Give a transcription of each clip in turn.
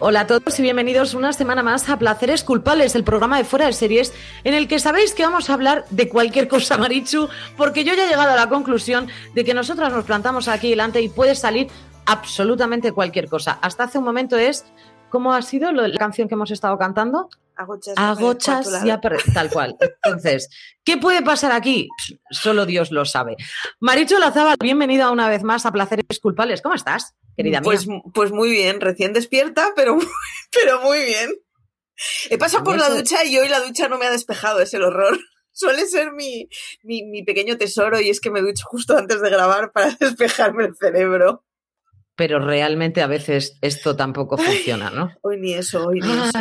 Hola a todos y bienvenidos una semana más a Placeres Culpables, el programa de fuera de series, en el que sabéis que vamos a hablar de cualquier cosa, Marichu, porque yo ya he llegado a la conclusión de que nosotras nos plantamos aquí delante y puede salir absolutamente cualquier cosa. Hasta hace un momento es, ¿cómo ha sido la canción que hemos estado cantando? Agochas, Agochas y tal cual. Entonces, ¿qué puede pasar aquí? Solo Dios lo sabe. Marichu Lazábal, bienvenida una vez más a Placeres Culpables. ¿Cómo estás, querida mía? Pues, pues muy bien, recién despierta, pero, muy- pero muy bien. He pasado por la ducha y hoy la ducha no me ha despejado, es el horror. Suele ser mi, mi, mi pequeño tesoro y es que me ducho justo antes de grabar para despejarme el cerebro. Pero realmente a veces esto tampoco funciona, ¿no? Hoy ni eso, hoy ni eso.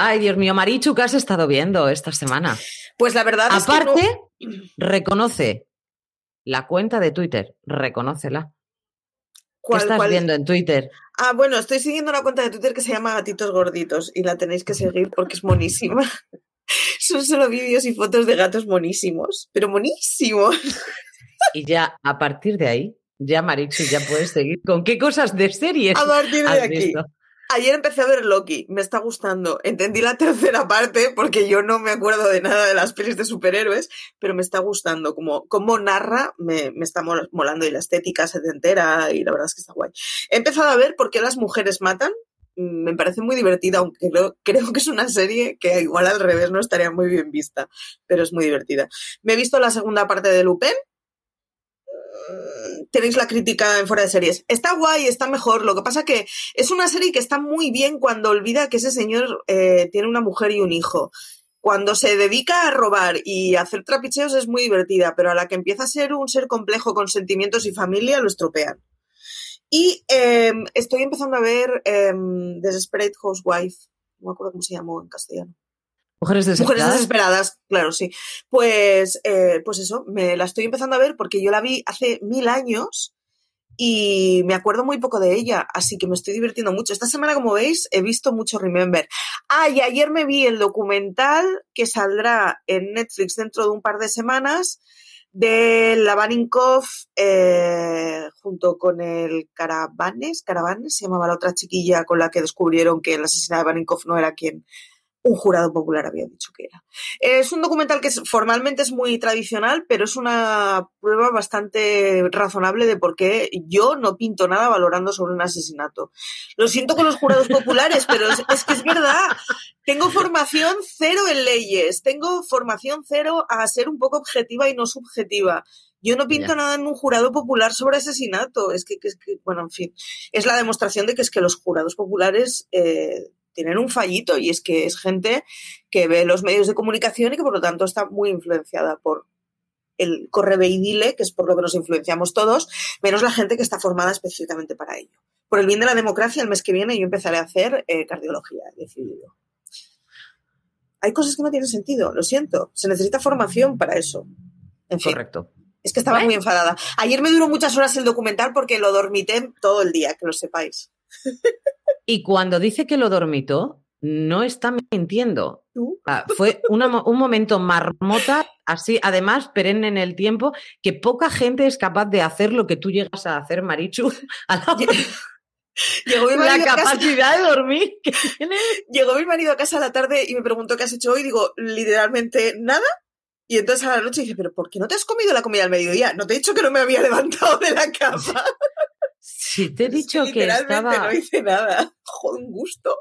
Ay, Dios mío, Marichu, ¿qué has estado viendo esta semana? Pues la verdad es que Aparte, no- reconoce la cuenta de Twitter, reconócela. ¿Qué ¿cuál- estás cuál- viendo en Twitter? Ah, bueno, estoy siguiendo una cuenta de Twitter que se llama Gatitos Gorditos y la tenéis que seguir porque es monísima. Son solo vídeos y fotos de gatos monísimos, pero monísimos. Y ya a partir de ahí, ya Marichu, ya puedes seguir con qué cosas de series A partir de has aquí. visto. Ayer empecé a ver Loki, me está gustando. Entendí la tercera parte porque yo no me acuerdo de nada de las pelis de superhéroes, pero me está gustando. Como, como narra, me, me está mol- molando y la estética se te entera y la verdad es que está guay. He empezado a ver por qué las mujeres matan. Mm, Me parece muy divertida, aunque creo, creo que es una serie que igual al revés no estaría muy bien vista, pero es muy divertida. Me he visto la segunda parte de Lupin. Tenéis la crítica en fuera de series. Está guay, está mejor. Lo que pasa que es una serie que está muy bien cuando olvida que ese señor eh, tiene una mujer y un hijo. Cuando se dedica a robar y hacer trapicheos es muy divertida, pero a la que empieza a ser un ser complejo con sentimientos y familia lo estropean. Y eh, estoy empezando a ver eh, Desperate Housewife. No me acuerdo cómo se llamó en castellano. Mujeres Mujeres desesperadas. desesperadas, claro, sí. Pues, eh, pues eso, me la estoy empezando a ver porque yo la vi hace mil años y me acuerdo muy poco de ella, así que me estoy divirtiendo mucho. Esta semana, como veis, he visto mucho Remember. Ah, y ayer me vi el documental que saldrá en Netflix dentro de un par de semanas de Lavanikov eh, junto con el Caravanes, Caravanes se llamaba la otra chiquilla con la que descubrieron que el asesinato de Vanikov no era quien un jurado popular había dicho que era. Es un documental que formalmente es muy tradicional, pero es una prueba bastante razonable de por qué yo no pinto nada valorando sobre un asesinato. Lo siento con los jurados populares, pero es, es que es verdad. Tengo formación cero en leyes, tengo formación cero a ser un poco objetiva y no subjetiva. Yo no pinto nada en un jurado popular sobre asesinato. Es que, que- es que, bueno, en fin, es la demostración de que es que los jurados populares eh, tienen un fallito y es que es gente que ve los medios de comunicación y que por lo tanto está muy influenciada por el correveidile, que es por lo que nos influenciamos todos, menos la gente que está formada específicamente para ello. Por el bien de la democracia, el mes que viene yo empezaré a hacer eh, cardiología, he decidido. Hay cosas que no tienen sentido, lo siento. Se necesita formación para eso. En fin, Correcto. es que estaba muy enfadada. Ayer me duró muchas horas el documental porque lo dormité todo el día, que lo sepáis. Y cuando dice que lo dormitó, no está mintiendo. ¿Tú? Ah, Fue una un momento marmota, así, además, perenne en el tiempo, que poca gente es capaz de hacer lo que tú llegas a hacer, Marichu, a la, Llegó mi, la marido a casa, capacidad de dormir que llegó mi marido a casa a la tarde y me preguntó qué has hecho hoy. Digo, literalmente nada. Y entonces a la noche dice, pero ¿por qué no te has comido la comida al mediodía? No te he dicho que no me había levantado de la cama. Si te he Es dicho que literalmente estaba... no hice nada. Joder, un gusto.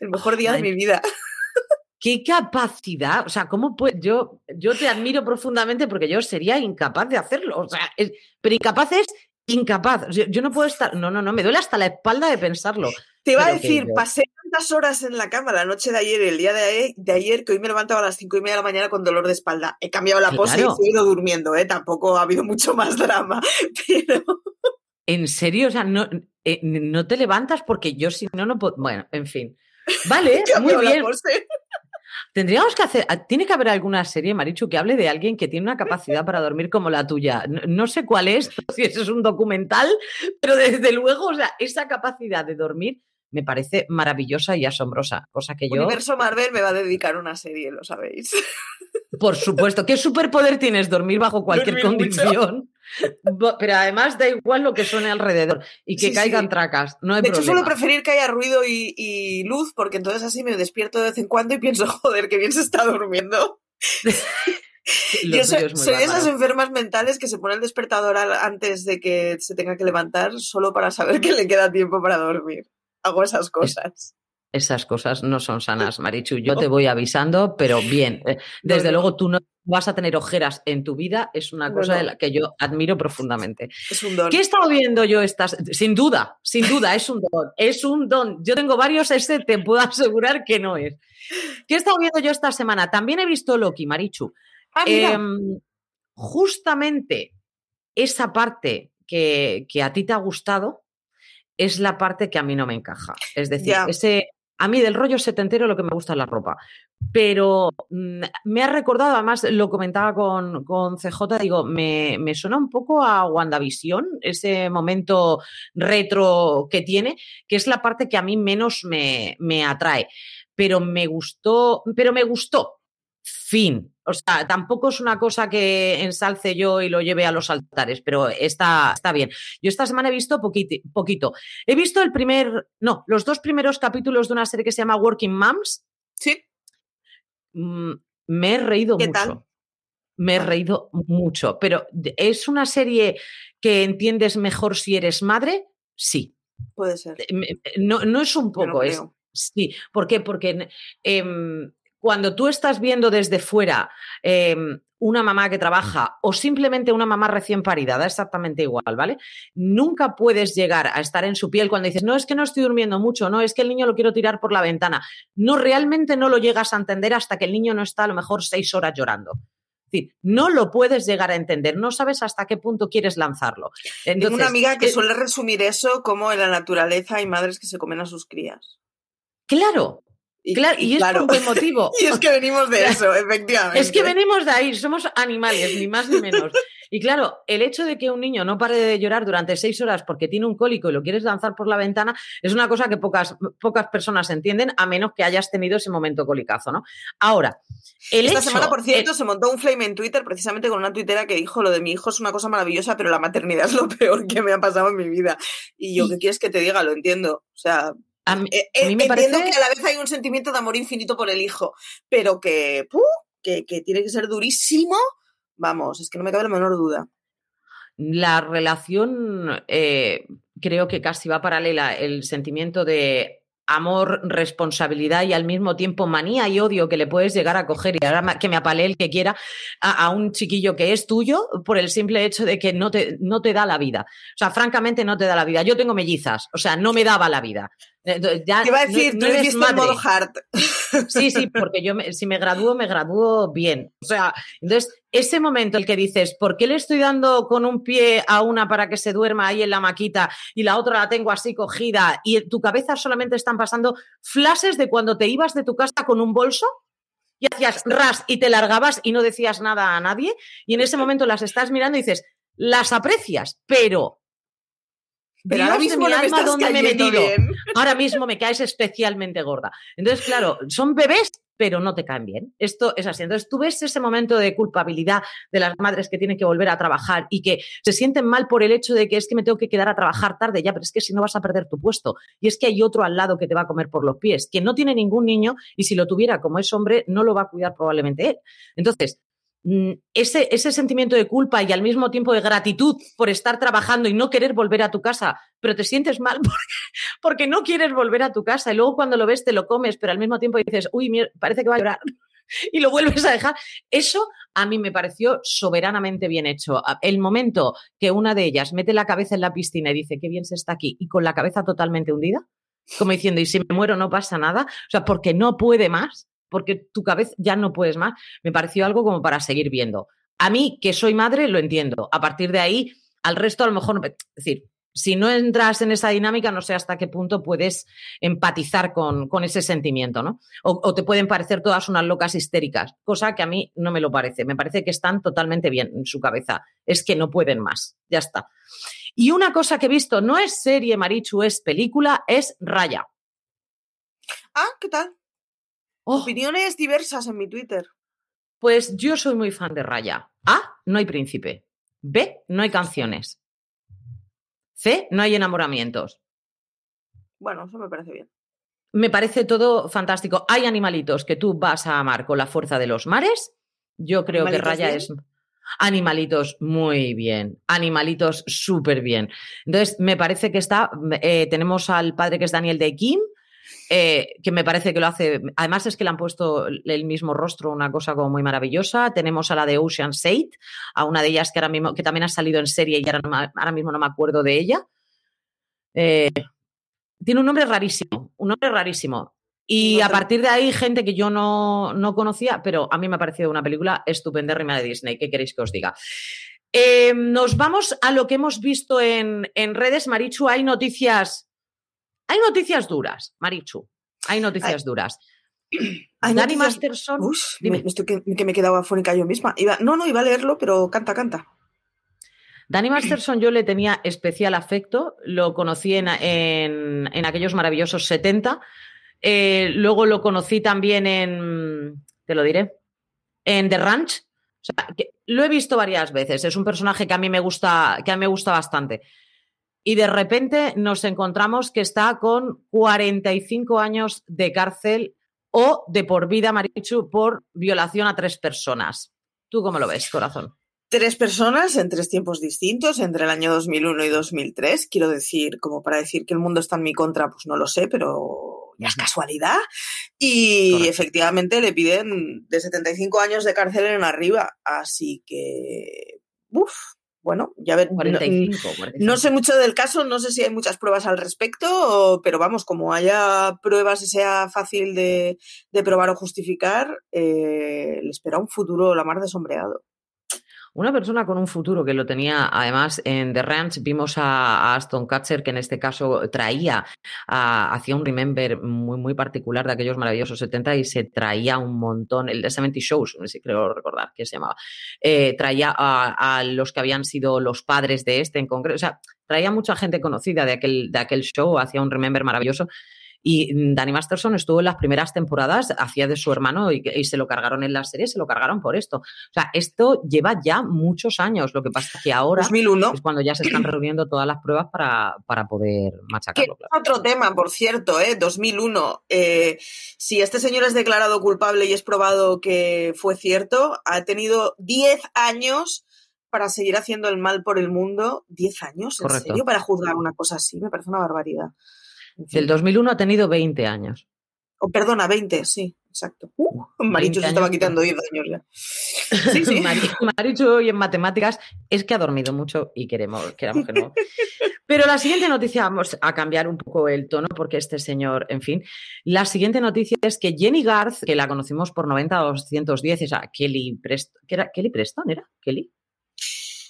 El mejor día de mi vida. ¡Qué capacidad! O sea, ¿cómo puede...? Yo, yo te admiro profundamente porque yo sería incapaz de hacerlo. O sea, es- pero incapaz es incapaz. Yo, yo no puedo estar... No, no, no, me duele hasta la espalda de pensarlo. Te iba a que decir, pasé tantas horas en la cama la noche de ayer y el día de ayer, de ayer que hoy me levantaba a las cinco y media de la mañana con dolor de espalda. He cambiado la pose Claro. y he ido durmiendo, ¿eh? Tampoco ha habido mucho más drama. Pero ¿En serio? O sea, no, eh, no te levantas porque yo si no, no puedo... Bueno, en fin. Vale, muy bien. Tendríamos que hacer, ah, tiene que haber alguna serie, Marichu, que hable de alguien que tiene una capacidad para dormir como la tuya. No, sé cuál es, si eso es un documental, pero desde luego, o sea, esa capacidad de dormir me parece maravillosa y asombrosa, cosa que yo... Universo Marvel me va a dedicar una serie, lo sabéis. Por supuesto. ¿Qué superpoder tienes? Dormir bajo cualquier condición. Pero además da igual lo que suene alrededor y que caigan tracas. No hay de hecho, suelo preferir que haya ruido y, luz porque entonces así me despierto de vez en cuando y pienso, joder, qué bien se está durmiendo. Yo soy, de esas enfermas mentales que se pone el despertador antes de que se tenga que levantar solo para saber que le queda tiempo para dormir. Hago esas cosas. esas cosas no son sanas, Marichu. Yo te voy avisando, pero bien. Eh, desde luego tú no vas a tener ojeras en tu vida, es una cosa de la que yo admiro profundamente. Es un don. ¿Qué he estado viendo yo estas? Sin duda, sin duda, es un don. Es un don. Yo tengo varios, este te puedo asegurar que no es. ¿Qué he estado viendo yo esta semana? También he visto Loki, Marichu. Ah, em, justamente esa parte que, que a ti te ha gustado, es la parte que a mí no me encaja. Es decir, ese, a mí del rollo setentero lo que me gusta es la ropa. Pero mm, me ha recordado, además lo comentaba con, con CJ, digo, me, me, suena un poco a WandaVision, ese momento retro que tiene, que es la parte que a mí menos me, me atrae. Pero me gustó, pero me gustó. Fin. O sea, tampoco es una cosa que ensalce yo y lo lleve a los altares, pero está, está bien. Yo esta semana he visto poquito. He visto el primer, no, los dos primeros capítulos de una serie que se llama Working Moms. Sí. Mm, me he reído mucho. Me he reído mucho, pero ¿es una serie que entiendes mejor si eres madre? Sí. Puede ser. No, no es un poco, es. Sí. ¿Por qué? Porque em, cuando tú estás viendo desde fuera em, una mamá que trabaja o simplemente una mamá recién parida, da exactamente igual, ¿vale? Nunca puedes llegar a estar en su piel cuando dices, no, es que no estoy durmiendo mucho, no, es que el niño lo quiero tirar por la ventana. No, realmente no lo llegas a entender hasta que el niño no está a lo mejor seis horas llorando. Es decir, no lo puedes llegar a entender, no sabes hasta qué punto quieres lanzarlo. Tengo una amiga que eh, suele resumir eso como en la naturaleza hay madres que se comen a sus crías. Claro, y, claro, y, es un buen motivo. y es que venimos de eso, efectivamente. Es que venimos de ahí, somos animales, ni más ni menos. Y claro, el hecho de que un niño no pare de llorar durante seis horas porque tiene un cólico y lo quieres lanzar por la ventana es una cosa que pocas, pocas personas entienden, a menos que hayas tenido ese momento colicazo, ¿no? Ahora, el Esta semana, por cierto, se montó un flame en Twitter precisamente con una tuitera que dijo lo de mi hijo es una cosa maravillosa, pero la maternidad es lo peor que me ha pasado en mi vida. Y yo, ¿qué quieres que te diga? Lo entiendo. O sea, a mí, eh, eh, me parece... que a la vez hay un sentimiento de amor infinito por el hijo, pero que, que, tiene que ser durísimo. Vamos, es que no me cabe la menor duda. La relación eh, creo que casi va paralela el sentimiento de amor, responsabilidad y al mismo tiempo manía y odio que le puedes llegar a coger y ahora que me apale el que quiera a, un chiquillo que es tuyo por el simple hecho de que no te, no te da la vida. O sea, francamente no te da la vida. Yo tengo mellizas, o sea, no me daba la vida. Eh, ya, Te iba a decir, tú eres modo hard. Sí, sí, porque yo si me gradúo, me gradúo bien. O sea, entonces, ese momento el que dices, ¿por qué le estoy dando con un pie a una para que se duerma ahí en la maquita y la otra la tengo así cogida y en tu cabeza solamente están pasando flashes de cuando te ibas de tu casa con un bolso y hacías ras y te largabas y no decías nada a nadie y en ese momento las estás mirando y dices, las aprecias, pero pero ahora mismo me he metido. Ahora mismo me caes especialmente gorda. Entonces, claro, son bebés, pero no te caen bien. Esto es así. Entonces, tú ves ese momento de culpabilidad de las madres que tienen que volver a trabajar y que se sienten mal por el hecho de que es que me tengo que quedar a trabajar tarde ya, pero es que si no vas a perder tu puesto. Y es que hay otro al lado que te va a comer por los pies, que no tiene ningún niño y si lo tuviera como es hombre, no lo va a cuidar probablemente él. Entonces, ese, ese, sentimiento de culpa y al mismo tiempo de gratitud por estar trabajando y no querer volver a tu casa, pero te sientes mal porque, no quieres volver a tu casa y luego cuando lo ves te lo comes, pero al mismo tiempo dices, uy, parece que va a llorar y lo vuelves a dejar. Eso a mí me pareció soberanamente bien hecho. El momento que una de ellas mete la cabeza en la piscina y dice, qué bien se está aquí, y con la cabeza totalmente hundida, como diciendo, y si me muero no pasa nada, o sea, porque no puede más porque tu cabeza ya no puedes más, me pareció algo como para seguir viendo. A mí, que soy madre, lo entiendo. A partir de ahí, al resto a lo mejor, decir, si no entras en esa dinámica, no sé hasta qué punto puedes empatizar con, ese sentimiento, ¿no? O, te pueden parecer todas unas locas histéricas, cosa que a mí no me lo parece. Me parece que están totalmente bien en su cabeza. Es que no pueden más. Ya está. Y una cosa que he visto, no es serie, Marichu, es película, es Raya. Ah, ¿qué tal? Oh. Opiniones diversas en mi Twitter. Pues yo soy muy fan de Raya. A, no hay príncipe. B, no hay canciones. C, no hay enamoramientos. Bueno, eso me parece bien. Me parece todo fantástico. Hay animalitos que tú vas a amar con la fuerza de los mares. Yo creo que Raya es Animalitos, muy bien. Animalitos, súper bien. Entonces, me parece que está. Eh, tenemos al padre que es Daniel de Kim, eh, que me parece que lo hace. Además, es que le han puesto el mismo rostro, una cosa como muy maravillosa. Tenemos a la de Ocean 8, a una de ellas que ahora mismo, que también ha salido en serie y ahora, mismo no me acuerdo de ella. Eh, tiene un nombre rarísimo, un nombre rarísimo. Y a partir de ahí, gente que yo no, conocía, pero a mí me ha parecido una película estupendérrima de Disney. ¿Qué queréis que os diga? Eh, nos vamos a lo que hemos visto en, redes. Marichu, hay noticias. Hay noticias duras, Marichu. Hay noticias duras. Dani Masterson. que, me he quedado afónica yo misma. no, no, iba a leerlo, pero canta, canta. Dani Masterson yo le tenía especial afecto, lo conocí en, en, en aquellos maravillosos 70, eh, luego lo conocí también en, te lo diré, en The Ranch. lo he visto varias veces. Es un personaje que a mí me gusta, que a mí me gusta bastante. Y de repente nos encontramos que está con 45 años de cárcel o de por vida, Marichu, por violación a tres personas. ¿Tú cómo lo ves, corazón? Tres personas en tres tiempos distintos, entre el año 2001 y 2003. Quiero decir, como para decir que el mundo está en mi contra, pues no lo sé, pero ya es casualidad. Y efectivamente le piden de 75 años de cárcel en arriba. Así que, uff, bueno, ya ver. 45, no, sé mucho del caso, no sé si hay muchas pruebas al respecto, pero vamos, como haya pruebas y sea fácil de, probar o justificar, eh, le espera un futuro la mar de sombreado. Una persona con un futuro que lo tenía, además, en The Ranch vimos a, Aston Kutcher, que en este caso traía, hacía un remember muy, muy particular de aquellos maravillosos 70 y se traía un montón, el de 70 Shows, si creo recordar que se llamaba, eh, traía a, los que habían sido los padres de este en concreto, o sea, traía mucha gente conocida de aquel, de aquel show, hacía un remember maravilloso y Danny Masterson estuvo en las primeras temporadas, hacía de su hermano y, se lo cargaron en la serie, se lo cargaron por esto. O sea, esto lleva ya muchos años. Lo que pasa es que ahora 2001. es cuando ya se están reuniendo todas las pruebas para, poder machacarlo. Otro tema, por cierto, ¿eh? 2001. Eh, si este señor es declarado culpable y es probado que fue cierto, ha tenido 10 años para seguir haciendo el mal por el mundo. 10 años, ¿en serio? Para juzgar una cosa así, me parece una barbaridad. Del 2001 ha tenido 20 años. Oh, perdona, 20, sí, exacto. Uh, Marichu se estaba quitando 10 años ya. Sí, sí. Marichu hoy en matemáticas es que ha dormido mucho y queremos, queramos que no. Pero la siguiente noticia, vamos a cambiar un poco el tono porque este señor, en fin, la siguiente noticia es que Jenny Garth, que la conocimos por 90-210, esa Kelly Preston, ¿qué era? ¿Kelly Preston era? ¿Kelly?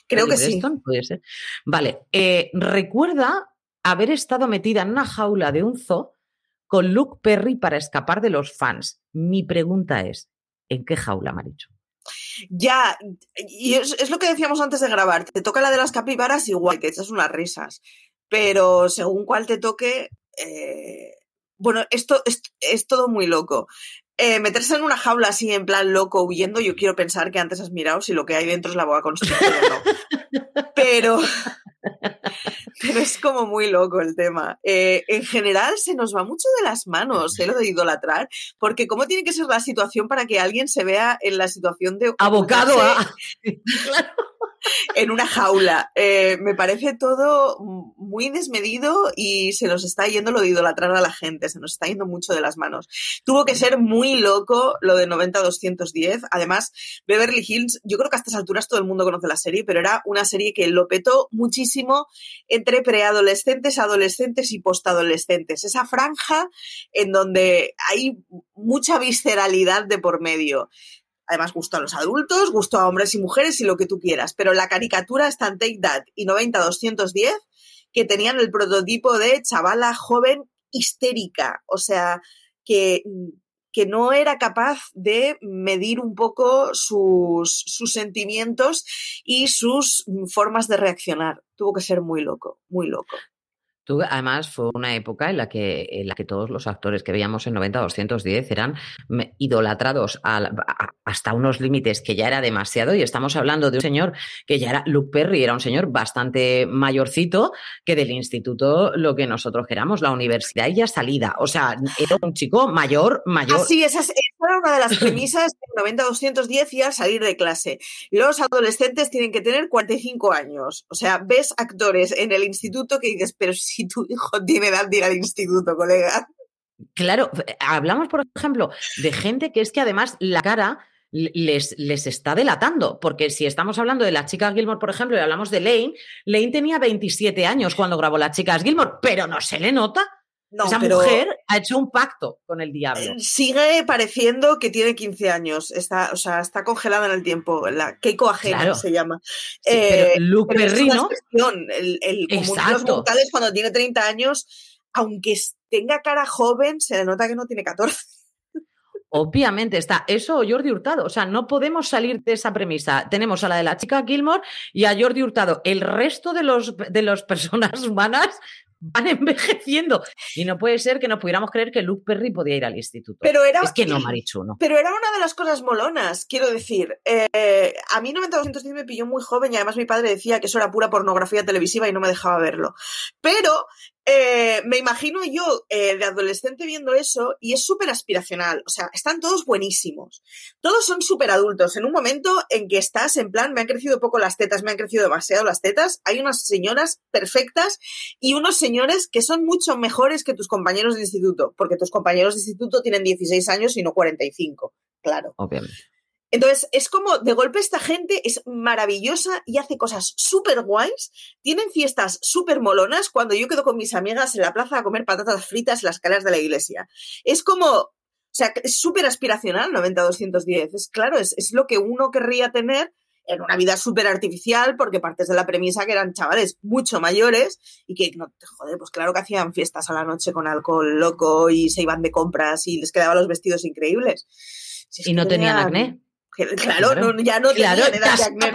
Creo que sí. Puede ser. Vale, eh, recuerda haber estado metida en una jaula de un zoo con Luke Perry para escapar de los fans. Mi pregunta es, ¿en qué jaula, Maricho? Ya, y es, lo que decíamos antes de grabar, te toca la de las capibaras igual, te echas unas risas, pero según cuál te toque, eh, bueno, esto es, todo muy loco. Eh, meterse en una jaula así en plan loco huyendo, yo quiero pensar que antes has mirado si lo que hay dentro es la boa constrictor o no. Pero, pero es como muy loco el tema. Eh, en general se nos va mucho de las manos eh, lo de idolatrar, porque ¿cómo tiene que ser la situación para que alguien se vea en la situación de... Abocado a... en una jaula. Eh, me parece todo muy desmedido y se nos está yendo lo de idolatrar a la gente, se nos está yendo mucho de las manos. Tuvo que ser muy loco lo de 90-210. Además, Beverly Hills, yo creo que a estas alturas todo el mundo conoce la serie, pero era una serie que lo petó muchísimo entre preadolescentes, adolescentes y postadolescentes. Esa franja en donde hay mucha visceralidad de por medio. Además, gustó a los adultos, gustó a hombres y mujeres y lo que tú quieras. Pero la caricatura está en Take That y 90-210 que tenían el prototipo de chavala joven histérica, o sea, que, que no era capaz de medir un poco sus, sus sentimientos y sus formas de reaccionar. Tuvo que ser muy loco, muy loco. Tú, además, fue una época en la que, en la que todos los actores que veíamos en 90-210 eran idolatrados hasta unos límites que ya era demasiado. Y estamos hablando de un señor que ya era Luke Perry, era un señor bastante mayorcito que del instituto lo que nosotros queramos, la universidad y ya salida. O sea, era un chico mayor, mayor. Sí, esa, esa era una de las premisas de 90-210 y al salir de clase. Los adolescentes tienen que tener 45 años. O sea, ves actores en el instituto que dices, pero si tu hijo tiene edad de ir al instituto, colega. Claro, hablamos, por ejemplo, de gente que es que además la cara les, les, está delatando, porque si estamos hablando de la chica Gilmore, por ejemplo, y hablamos de Lane, Lane tenía 27 años cuando grabó las chicas Gilmore, pero no se le nota. Esa mujer ha hecho un pacto con el diablo. Sigue pareciendo que tiene 15 años. Está, o sea, está congelada en el tiempo. La Keiko ajena se llama. Eh, Luke Perrino. El, el los mortales cuando tiene 30 años, aunque tenga cara joven, se le nota que no tiene 14. Obviamente está eso o Jordi Hurtado. O sea, no podemos salir de esa premisa. Tenemos a la de la chica Gilmore y a Jordi Hurtado. El resto de los de las personas humanas van envejeciendo. Y no puede ser que no pudiéramos creer que Luke Perry podía ir al instituto. Pero era, es que no, Marichu, no. Pero era una de las cosas molonas, quiero decir. Eh, a mí 90-210 me pilló muy joven y además mi padre decía que eso era pura pornografía televisiva y no me dejaba verlo. Pero eh, me imagino yo eh, de adolescente viendo eso y es súper aspiracional. O sea, están todos buenísimos. Todos son súper adultos. En un momento en que estás en plan, me han crecido poco las tetas, me han crecido demasiado las tetas. Hay unas señoras perfectas y unos señores que son mucho mejores que tus compañeros de instituto, porque tus compañeros de instituto tienen 16 años y no 45. Claro. Obviamente. Entonces, es como, de golpe esta gente es maravillosa y hace cosas súper guays, tienen fiestas súper molonas cuando yo quedo con mis amigas en la plaza a comer patatas fritas en las escaleras de la iglesia. Es como, o sea, es súper aspiracional 90-210. Es claro, es, es lo que uno querría tener en una vida súper artificial, porque partes de la premisa que eran chavales mucho mayores y que, no, joder, pues claro que hacían fiestas a la noche con alcohol loco y se iban de compras y les quedaban los vestidos increíbles. y no tenían acné. Claro, No, ya no claro, tenía edad de acné,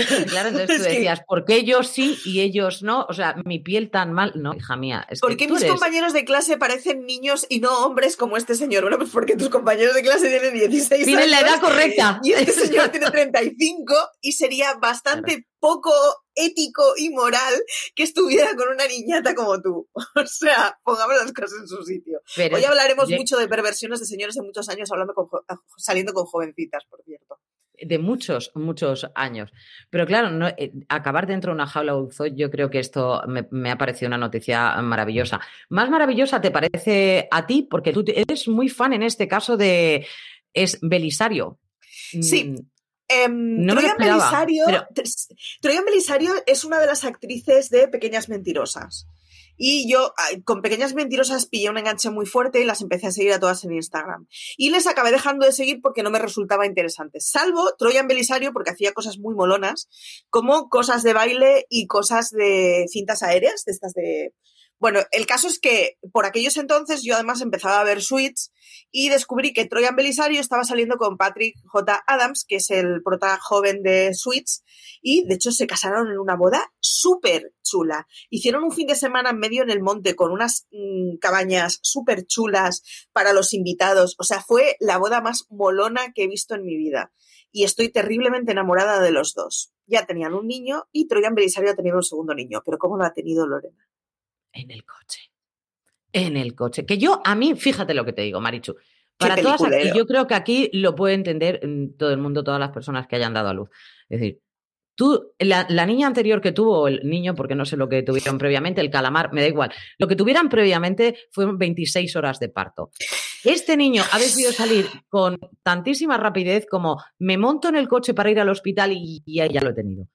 Claro, entonces tú decías, ¿por qué yo sí y ellos no? O sea, mi piel tan mal. No, hija mía. Es ¿Por qué mis compañeros de clase parecen niños y no hombres como este señor? Bueno, pues porque tus compañeros de clase tienen 16 años. Tienen la edad correcta. Y este señor tiene 35 y sería bastante poco ético y moral que estuviera con una niñata como tú. O sea, pongamos las cosas en su sitio. Hoy hablaremos mucho de perversiones de señores de muchos años hablando saliendo con jovencitas, por cierto de muchos, muchos años. Pero claro, no, eh, acabar dentro de una jaula de yo creo que esto me, ha parecido una noticia maravillosa. Más maravillosa te parece a ti, porque tú eres muy fan en este caso de es Belisario. Sí. Em, Troya, Belisario, Belisario es una de las actrices de Pequeñas Mentirosas. Y yo con pequeñas mentirosas pillé un enganche muy fuerte y las empecé a seguir a todas en Instagram. Y les acabé dejando de seguir porque no me resultaba interesante. Salvo Troyan Belisario porque hacía cosas muy molonas, como cosas de baile y cosas de cintas aéreas, de estas de bueno, el caso es que por aquellos entonces yo además empezaba a ver Suits y descubrí que Troyan Belisario estaba saliendo con Patrick J. Adams, que es el prota joven de Suits, y de hecho se casaron en una boda súper chula. Hicieron un fin de semana en medio en el monte con unas mm, cabañas súper chulas para los invitados. O sea, fue la boda más molona que he visto en mi vida. Y estoy terriblemente enamorada de los dos. Ya tenían un niño y Troyan Belisario ha tenido un segundo niño, pero ¿cómo lo ha tenido Lorena? En el coche. En el coche. Que yo, a mí, fíjate lo que te digo, Marichu. Para todas, y yo creo que aquí lo puede entender mm, todo el mundo, todas las personas que hayan dado a luz. Es decir, tú, la, niña anterior que tuvo, el niño, porque no sé lo que tuvieron previamente, el calamar, me da igual. Lo que tuvieran previamente fueron 26 horas de parto. Este niño ha decidido salir con tantísima rapidez como me monto en el coche para ir al hospital y, y ya lo he tenido.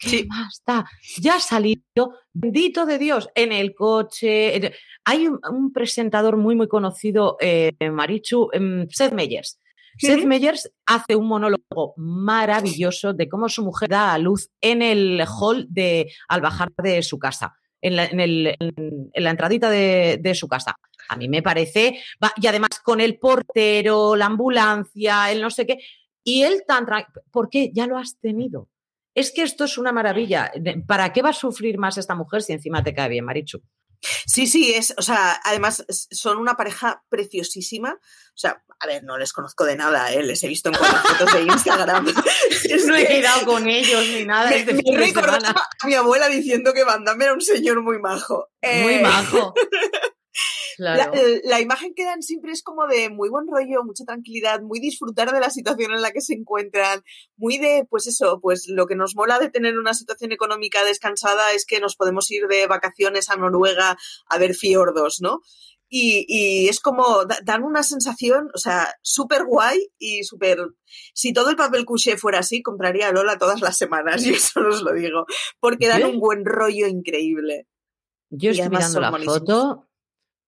¿Qué más está? Ya ha salido, bendito de Dios, en el coche. Hay un, presentador muy, muy conocido, eh, Marichu, em, Seth Meyers, Seth Meyers hace un monólogo maravilloso de cómo su mujer da a luz en el hall de al bajar de su casa, en la, entradita de, su casa. A mí me parece, y además con el portero, la ambulancia, el no sé qué, y él tan ¿por qué? Ya lo has tenido. Es que esto es una maravilla. ¿Para qué va a sufrir más esta mujer si encima te cae bien, Marichu? Sí, sí, es, o sea, además son una pareja preciosísima. O sea, a ver, no les conozco de nada, ¿eh? les he visto en fotos de Instagram. no he quedado con ellos ni nada. Me, este a mi abuela diciendo que Van Damme era un señor muy majo. Muy eh, majo. La, imagen que dan siempre es como de muy buen rollo, mucha tranquilidad, muy disfrutar de la situación en la que se encuentran, muy de, pues eso, pues lo que nos mola de tener una situación económica descansada es que nos podemos ir de vacaciones a Noruega a ver fiordos, ¿no? Y, es como, dan una sensación, o sea, súper guay y súper... Si todo el papel couché fuera así, compraría a Lola todas las semanas, y eso os lo digo, porque dan un buen rollo increíble. Yo estoy mirando la foto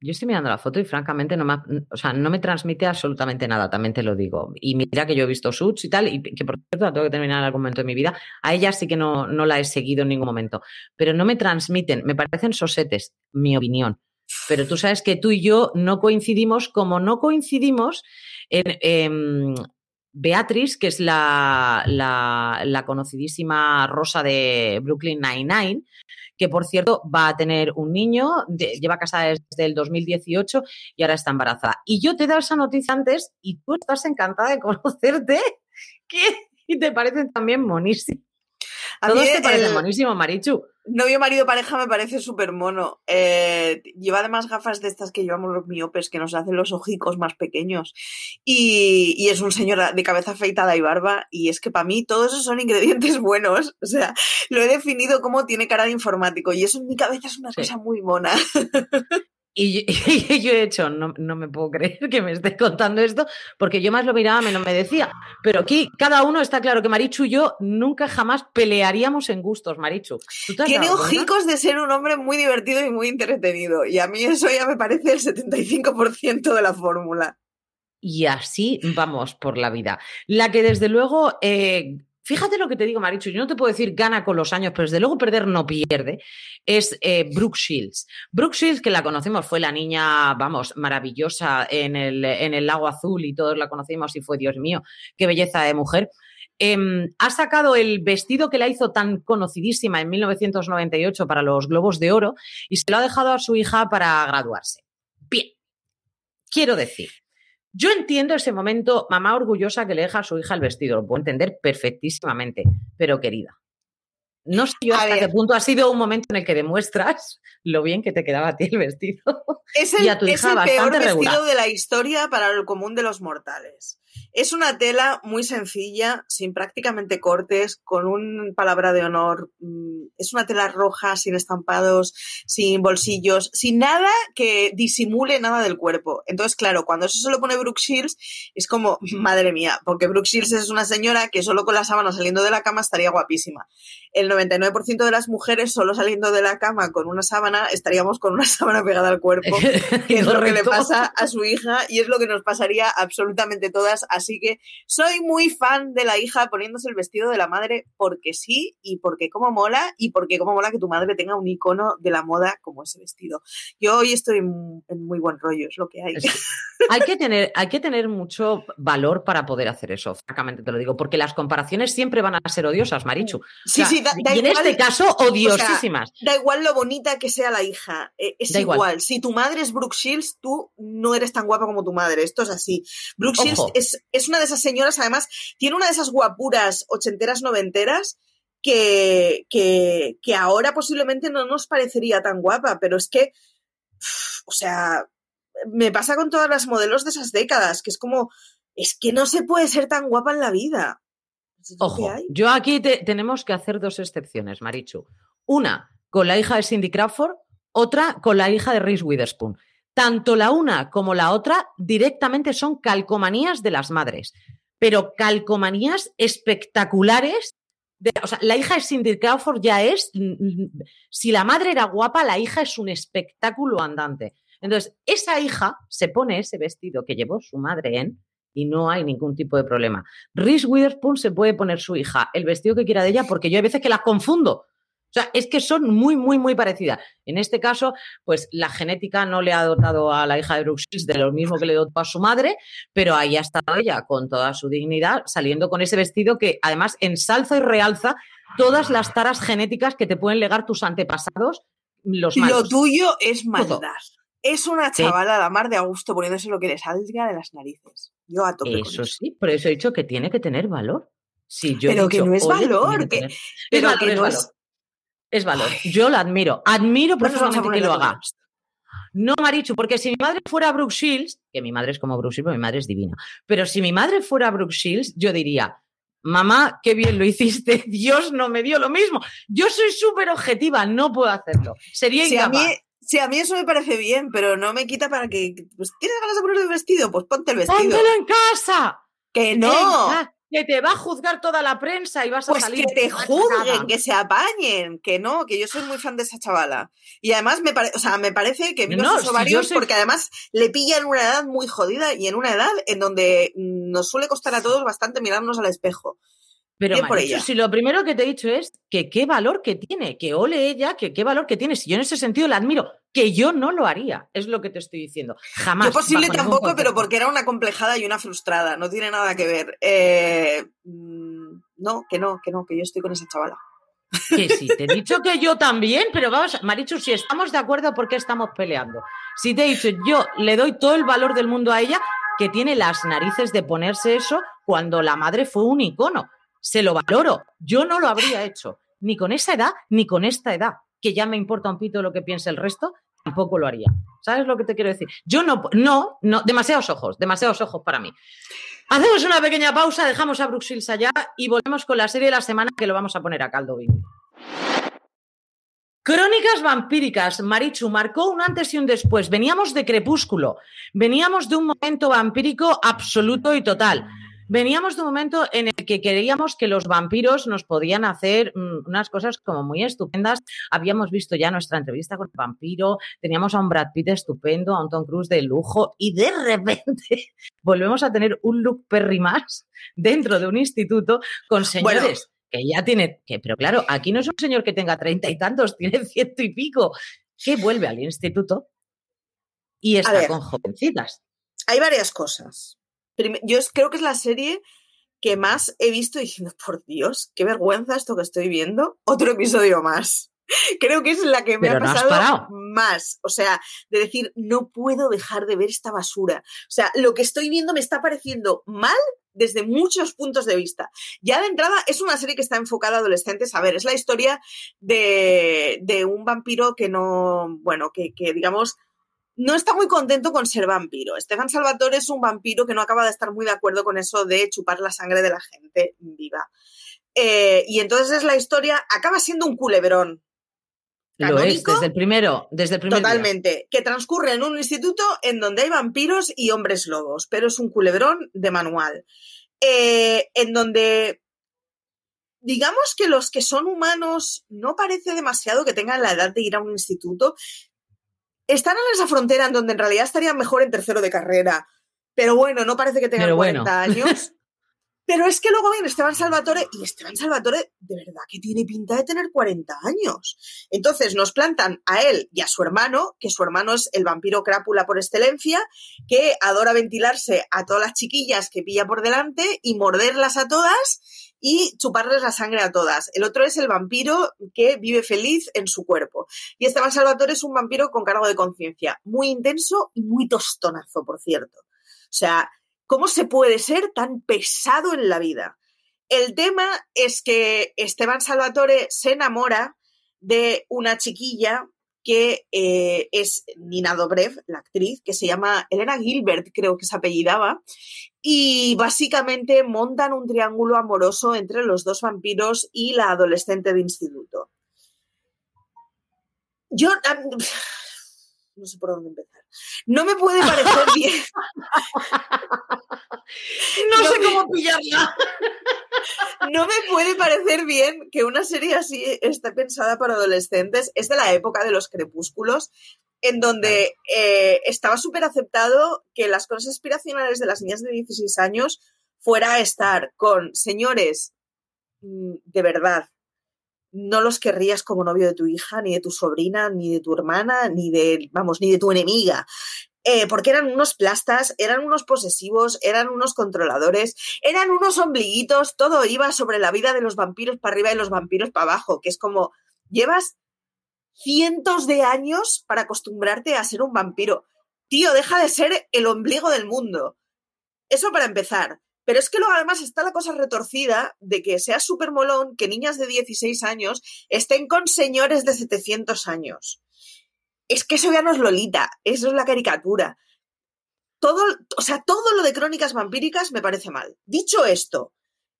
yo estoy mirando la foto y francamente no me, o sea, no me transmite absolutamente nada, también te lo digo. Y mira que yo he visto Suits y tal, y que por cierto la tengo que terminar en algún momento de mi vida. A ella sí que no, no la he seguido en ningún momento. Pero no me transmiten, me parecen sosetes, mi opinión. Pero tú sabes que tú y yo no coincidimos como no coincidimos en, Beatriz, que es la, la, conocidísima Rosa de Brooklyn Nine-Nine, que por cierto va a tener un niño, lleva casada desde el 2018 y ahora está embarazada. Y yo te he dado esa noticia antes y tú estás encantada de conocerte y te parecen también monísimos. A Todos te parecen monísimo, Marichu. Novio, marido, pareja me parece súper mono. Eh, lleva además gafas de estas que llevamos los miopes, que nos hacen los ojicos más pequeños. Y, y es un señor de cabeza afeitada y barba. Y es que para mí todos esos son ingredientes buenos. O sea, lo he definido como tiene cara de informático. Y eso en mi cabeza es una cosa muy mona. Y, yo he hecho, no, me puedo creer que me esté contando esto, porque yo más lo miraba, menos me decía. Pero aquí cada uno está claro que Marichu y yo nunca jamás pelearíamos en gustos, Marichu. Tiene ojicos de ser un hombre muy divertido y muy entretenido. Y a mí eso ya me parece el 75% de la fórmula. Y así vamos por la vida. La que desde luego eh, Fíjate lo que te digo, Marichu, yo no te puedo decir gana con los años, pero desde luego perder no pierde, es eh, Brooke Shields. Brooke Shields, que la conocemos, fue la niña, vamos, maravillosa en el, en el lago azul y todos la conocimos y fue, Dios mío, qué belleza de mujer. Em, ha sacado el vestido que la hizo tan conocidísima en 1998 para los Globos de Oro y se lo ha dejado a su hija para graduarse. Bien, quiero decir, yo entiendo ese momento, mamá orgullosa que le deja a su hija el vestido, lo puedo entender perfectísimamente, pero querida, no sé yo hasta qué punto ha sido un momento en el que demuestras lo bien que te quedaba a ti el vestido. Es el, y a tu hija es el peor vestido de la historia para el común de los mortales. Es una tela muy sencilla, sin prácticamente cortes, con un palabra de honor. Mm, es una tela roja, sin estampados, sin bolsillos, sin nada que disimule nada del cuerpo. Entonces, claro, cuando eso se lo pone Brooke Shields, es como, madre mía, porque Brooke Shields es una señora que solo con la sábana saliendo de la cama estaría guapísima. El 99% de las mujeres solo saliendo de la cama con una sábana estaríamos con una sábana pegada al cuerpo, que es lo que le pasa a su hija y es lo que nos pasaría absolutamente todas Así que soy muy fan de la hija poniéndose el vestido de la madre porque sí y porque como mola y porque como mola que tu madre tenga un icono de la moda como ese vestido. Yo hoy estoy en muy buen rollo, es lo que hay. hay, que tener, hay que tener mucho valor para poder hacer eso, francamente te lo digo, porque las comparaciones siempre van a ser odiosas, Marichu. Sí, sí, da, y en este caso, odiosísimas. da igual lo bonita que sea la hija, eh, es igual. Si tu madre es Brooke Shields, tú no eres tan guapa como tu madre. Esto es así. Brooke Shields es, es una de esas señoras, además, tiene una de esas guapuras ochenteras, noventeras, que, que, que ahora posiblemente no nos parecería tan guapa, pero es que, o sea, me pasa con todas las modelos de esas décadas, que es como, es que no se puede ser tan guapa en la vida. Ojo, yo aquí tenemos que hacer dos excepciones, Marichu. Una con la hija de Cindy Crawford, otra con la hija de Reese Witherspoon. Tanto la una como la otra directamente son calcomanías de las madres, pero calcomanías espectaculares. o sea, la hija de Cindy Crawford ya es, si la madre era guapa, la hija es un espectáculo andante. Entonces, esa hija se pone ese vestido que llevó su madre en y no hay ningún tipo de problema. Reese Witherspoon se puede poner su hija el vestido que quiera de ella porque yo hay veces que las confundo. O sea, es que son muy, muy, muy parecidas. En este caso, pues la genética no le ha dotado a la hija de Shields de lo mismo que le dotó a su madre, pero ahí ha estado ella con toda su dignidad, saliendo con ese vestido que además ensalza y realza todas las taras genéticas que te pueden legar tus antepasados, los malos. Lo tuyo es maldad. Es una chavala, la mar de Augusto, poniéndose lo que le salga de las narices. Yo a tope Eso sí, por eso he dicho que tiene que tener valor. Sí, yo pero he que dicho, no es valor, que, pero es que es no valor. Es... Valor. Yo la admiro. Admiro profundamente que lo haga. No, Marichu, porque si mi madre fuera Brooke Shields, que mi madre es como Brooke Shields, mi madre es divina, pero si mi madre fuera Brooke Shields, yo diría, mamá, qué bien lo hiciste, Dios no me dio lo mismo. Yo soy súper objetiva, no puedo hacerlo. Sería Si a, mí, si a mí eso me parece bien, pero no me quita para que... Pues, ¿Tienes ganas de poner el vestido? Pues ponte el vestido. ¡Póntelo en casa! ¡Que no! Que te va a juzgar toda la prensa y vas a Pues salir. que te juzguen, que se apañen, que no, que yo soy muy fan de esa chavala. Y además me, pare- o sea, me parece que vimos No, sus si yo ovarios soy- porque además le pilla en una edad muy jodida y en una edad en donde nos suele costar a todos bastante mirarnos al espejo. Pero Bien por si lo primero que te he dicho es que qué valor que tiene, que ole ella, que qué valor que tiene. Si yo en ese sentido la admiro, que yo no lo haría, es lo que te estoy diciendo. Jamás. Yo posible tampoco, pero porque era una complejada y una frustrada, no tiene nada que ver. Eh, mm, no, que no, que no, que yo estoy con esa chavala. Que sí, te he dicho que yo también, pero vamos, Marichu, si estamos de acuerdo, ¿por qué estamos peleando? Si te he dicho, yo le doy todo el valor del mundo a ella, que tiene las narices de ponerse eso cuando la madre fue un icono. Se lo valoro. Yo no lo habría hecho, ni con esa edad, ni con esta edad, que ya me importa un pito lo que piense el resto, tampoco lo haría. ¿Sabes lo que te quiero decir? Yo no, no, no, demasiados ojos, demasiados ojos para mí. Hacemos una pequeña pausa, dejamos a Shields allá y volvemos con la serie de la semana que lo vamos a poner a caldo vino. Crónicas vampíricas, Marichu, marcó un antes y un después. Veníamos de Crepúsculo, veníamos de un momento vampírico absoluto y total. Veníamos de un momento en el que creíamos que los vampiros nos podían hacer mm, unas cosas como muy estupendas. Habíamos visto ya nuestra entrevista con el vampiro, teníamos a un Brad Pitt estupendo, a un Tom Cruise de lujo y de repente volvemos a tener un look Perry más dentro de un instituto con señores que ya tiene, que, pero claro, aquí no es un señor que tenga treinta y tantos, tiene ciento y pico, que vuelve al instituto y está ver. con jovencitas. Hay varias cosas. Yo creo que es la serie que más he visto diciendo, por Dios, qué vergüenza esto que estoy viendo. Otro episodio más. Creo que es la que me Pero ha pasado más. O sea, de decir, no puedo dejar de ver esta basura. O sea, lo que estoy viendo me está pareciendo mal desde muchos puntos de vista. Ya de entrada es una serie que está enfocada a adolescentes. A ver, es la historia de, de un vampiro que no, bueno, que, que digamos, no está muy contento con ser vampiro. Estefan Salvatore es un vampiro que no acaba de estar muy de acuerdo con eso de chupar la sangre de la gente viva. Eh, y entonces es la historia, acaba siendo un culebrón. Lo es, desde el primero, desde el primer día. Totalmente. Que transcurre en un instituto en donde hay vampiros y hombres lobos, pero es un culebrón de manual. Eh, en donde, digamos que los que son humanos no parece demasiado que tengan la edad de ir a un instituto. Están en esa frontera en donde en realidad estarían mejor en tercero de carrera. Pero bueno, no parece que tengan bueno. 40 años. Pero es que luego viene Esteban Salvatore y Esteban Salvatore de verdad que tiene pinta de tener 40 años. Entonces nos plantan a él y a su hermano, que su hermano es el vampiro crápula por excelencia, que adora ventilarse a todas las chiquillas que pilla por delante y morderlas a todas y chuparles la sangre a todas. El otro es el vampiro que vive feliz en su cuerpo. Y Esteban Salvatore es un vampiro con cargo de conciencia, muy intenso y muy tostonazo, por cierto. O sea, ¿cómo se puede ser tan pesado en la vida? El tema es que Esteban Salvatore se enamora de una chiquilla que eh, es Nina Dobrev, la actriz, que se llama Elena Gilbert, creo que se apellidaba, y básicamente montan un triángulo amoroso entre los dos vampiros y la adolescente de instituto. Yo no sé por dónde empezar. No me puede parecer bien. No, No sé me- cómo pillarla. No me puede parecer bien que una serie así esté pensada para adolescentes. Es de la época de los crepúsculos. en donde eh, estaba súper aceptado que las cosas aspiracionales de las niñas de 16 años fuera estar con señores mm, de verdad. No los querrías como novio de tu hija, ni de tu sobrina, ni de tu hermana, ni de, vamos, ni de tu enemiga. Eh, porque eran unos plastas, eran unos posesivos, eran unos controladores, eran unos ombliguitos, todo iba sobre la vida de los vampiros para arriba y los vampiros para abajo, que es como, llevas cientos de años para acostumbrarte a ser un vampiro. Tío, deja de ser el ombligo del mundo. Eso para empezar. Pero es que luego además está la cosa retorcida de que sea súper molón que niñas de 16 años estén con señores de 700 años. Es que eso ya no es Lolita, eso es la caricatura. Todo, o sea, todo lo de crónicas vampíricas me parece mal. Dicho esto,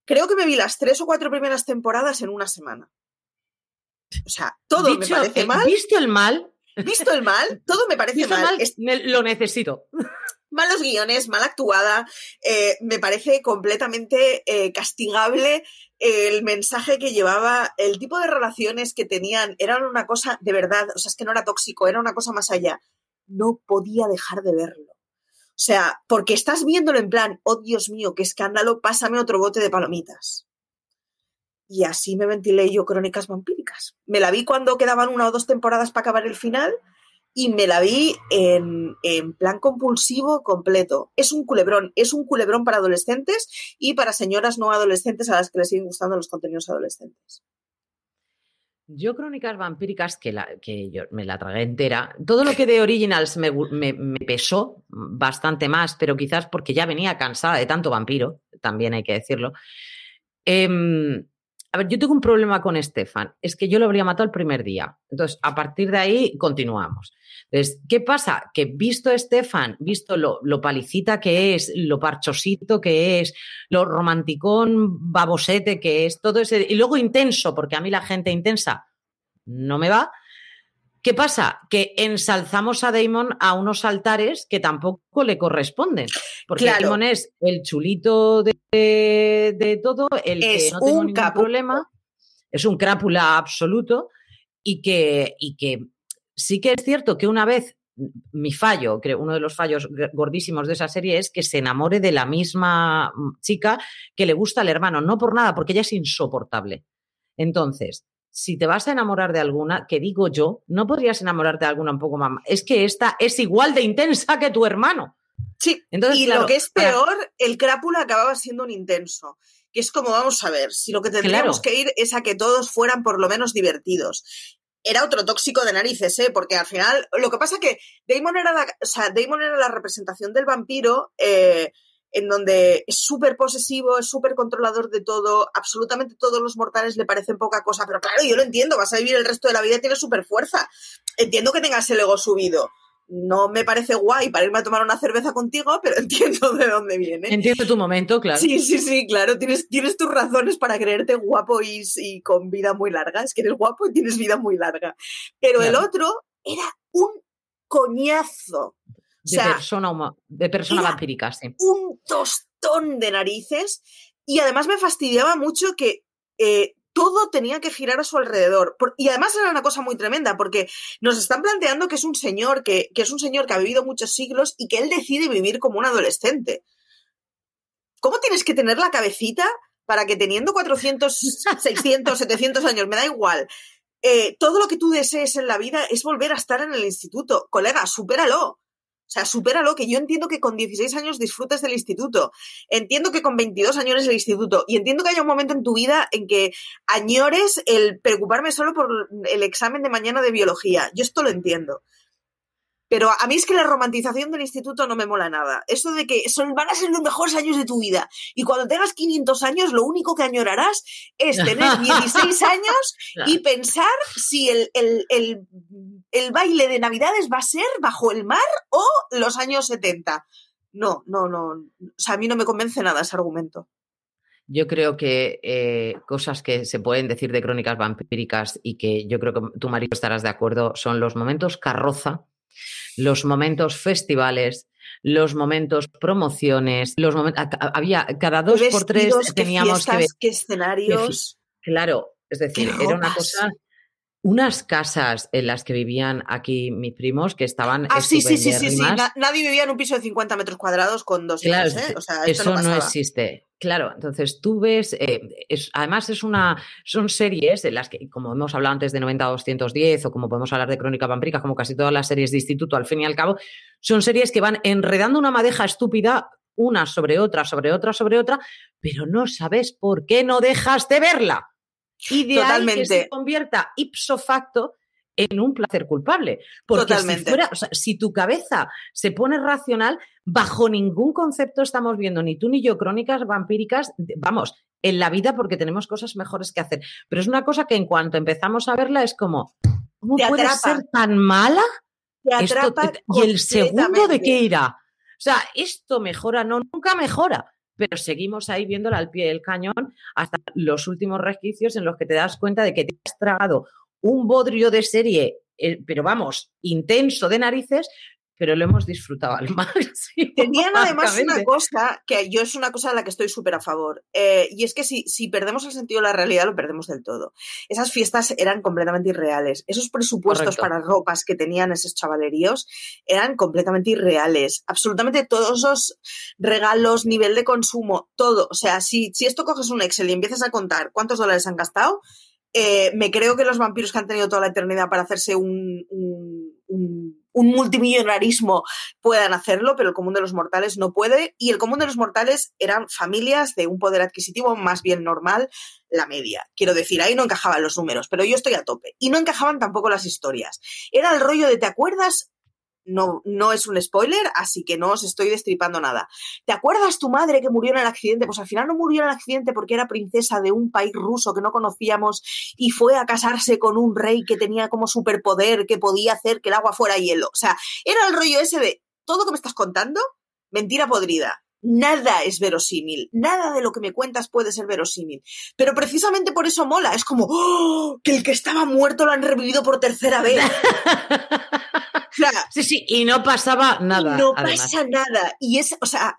creo que me vi las tres o cuatro primeras temporadas en una semana. O sea, todo me parece mal. ¿Visto el mal? Visto el mal, todo me parece mal. lo necesito. Malos guiones, mal actuada. Eh, me parece completamente eh, castigable el mensaje que llevaba, el tipo de relaciones que tenían, eran una cosa de verdad, o sea, es que no era tóxico, era una cosa más allá. No podía dejar de verlo. O sea, porque estás viéndolo en plan, oh Dios mío, qué escándalo, pásame otro bote de palomitas. Y así me ventilé yo Crónicas Vampíricas. Me la vi cuando quedaban una o dos temporadas para acabar el final y me la vi en, plan compulsivo completo. Es un culebrón, es un culebrón para adolescentes y para señoras no adolescentes a las que les siguen gustando los contenidos adolescentes. Yo Crónicas Vampíricas, que, la, que yo me la tragué entera, todo lo que de Originals me, me, pesó bastante más, pero quizás porque ya venía cansada de tanto vampiro, también hay que decirlo. Em, a ver, yo tengo un problema con Estefan, es que yo lo habría matado el primer día. Entonces, a partir de ahí, continuamos. Entonces, ¿qué pasa? Que visto a Estefan, visto lo, lo, palicita que es, lo parchosito que es, lo romanticón, babosete que es, todo ese. Y luego intenso, porque a mí la gente intensa no me va. ¿Qué pasa? Que ensalzamos a Damon a unos altares que tampoco le corresponden. Porque Damon es el chulito de, todo, el que no tiene ningún problema. Es un crápula absoluto y que, y que sí que es cierto que una vez mi fallo, creo, uno de los fallos gordísimos de esa serie es que se enamore de la misma chica que le gusta al hermano, no por nada, porque ella es insoportable. Entonces, si te vas a enamorar de alguna, que digo yo, no podrías enamorarte de alguna un poco más. Es que esta es igual de intensa que tu hermano. Sí, Entonces, y lo que es peor, el crápula acababa siendo un intenso. Que es como, vamos a ver, si lo que tendríamos que ir es a que todos fueran por lo menos divertidos. Era otro tóxico de narices, ¿eh? Porque al final, lo que pasa que Damon era la, o sea, Damon era la representación del vampiro. Eh, en donde es súper posesivo, es súper controlador de todo, absolutamente todos los mortales le parecen poca cosa, pero claro, yo lo entiendo, vas a vivir el resto de la vida y tienes súper fuerza. Entiendo que tengas el ego subido. No me parece guay para irme a tomar una cerveza contigo, pero entiendo de dónde viene. Entiendo tu momento, claro. Sí, sí, sí, claro. Tienes, tienes tus razones para creerte guapo y, y con vida muy larga. Es que eres guapo y tienes vida muy larga. Pero el otro era un coñazo de persona, de persona vampírica, sí. Un tostón de narices. Y además me fastidiaba mucho que eh, todo tenía que girar a su alrededor. y además era una cosa muy tremenda, porque nos están planteando que es un señor que, que, es un señor que ha vivido muchos siglos y que él decide vivir como un adolescente. ¿Cómo tienes que tener la cabecita para que teniendo 400, 600, 700 años, me da igual, eh, todo lo que tú desees en la vida es volver a estar en el instituto? Colega, supéralo. O sea, supéralo, que yo entiendo que con 16 años disfrutes del instituto. Entiendo que con 22 años es el instituto. Y entiendo que haya un momento en tu vida en que añores el preocuparme solo por el examen de mañana de biología. Yo esto lo entiendo. Pero a mí es que la romantización del instituto no me mola nada. Eso de que son, van a ser los mejores años de tu vida. Y cuando tengas 500 años, lo único que añorarás es tener 16 años y pensar si el, el, baile de Navidades va a ser bajo el mar o los años 70. No, no, no. O sea, a mí no me convence nada ese argumento. Yo creo que eh, cosas que se pueden decir de crónicas vampíricas y que yo creo que tu marido estarás de acuerdo son los momentos carroza los momentos festivales, los momentos promociones, los momentos había cada dos por tres teníamos que ver qué escenarios. claro, es decir, era una cosa unas casas en las que vivían aquí mis primos que estaban. Ah, sí, sí, sí, sí, sí. nadie vivía en un piso de 50 metros cuadrados con dos claro, hijos, ¿eh? O sea, eso no, existe. Claro, entonces tú ves, eh, además es una, son series en las que, como hemos hablado antes de 90-210 o como podemos hablar de Crónica Vampírica, como casi todas las series de instituto, al fin y al cabo, son series que van enredando una madeja estúpida una sobre otra, sobre otra, sobre otra, pero no sabes por qué no dejas de verla. Y de Totalmente. que se convierta ipso facto en un placer culpable. Porque Si, fuera, si tu cabeza se pone racional, bajo ningún concepto estamos viendo ni tú ni yo crónicas vampíricas, vamos, en la vida porque tenemos cosas mejores que hacer. Pero es una cosa que en cuanto empezamos a verla es como, ¿cómo puede ser tan mala? y el segundo de qué irá. O sea, esto mejora, no, nunca mejora pero seguimos ahí viéndola al pie del cañón hasta los últimos resquicios en los que te das cuenta de que te has tragado un bodrio de serie, eh, pero vamos, intenso de narices, pero lo hemos disfrutado al máximo. Tenían además una cosa que yo es una cosa a la que estoy súper a favor, eh, y es que si, si perdemos el sentido de la realidad, lo perdemos del todo. Esas fiestas eran completamente irreales. Esos presupuestos para ropas que tenían esos chavaleríos eran completamente irreales. Absolutamente todos esos regalos, nivel de consumo, todo. O sea, si, si esto coges un Excel y empiezas a contar cuántos dólares han gastado, eh, me creo que los vampiros que han tenido toda la eternidad para hacerse un, un, multimillonarismo puedan hacerlo, pero el común de los mortales no puede. Y el común de los mortales eran familias de un poder adquisitivo más bien normal, la media. Quiero decir, ahí no encajaban los números, pero yo estoy a tope. Y no encajaban tampoco las historias. Era el rollo de, ¿te acuerdas? No, no es un spoiler, así que no os estoy destripando nada. ¿Te acuerdas tu madre que murió en el accidente? Pues al final no murió en el accidente porque era princesa de un país ruso que no conocíamos y fue a casarse con un rey que tenía como superpoder que podía hacer que el agua fuera hielo. O sea, era el rollo ese de todo que me estás contando, mentira podrida. Nada es verosímil, nada de lo que me cuentas puede ser verosímil. Pero precisamente por eso mola, es como ¡Oh! que el que estaba muerto lo han revivido por tercera vez. sí, sí, y no pasaba nada. no pasa nada. Y es, o sea,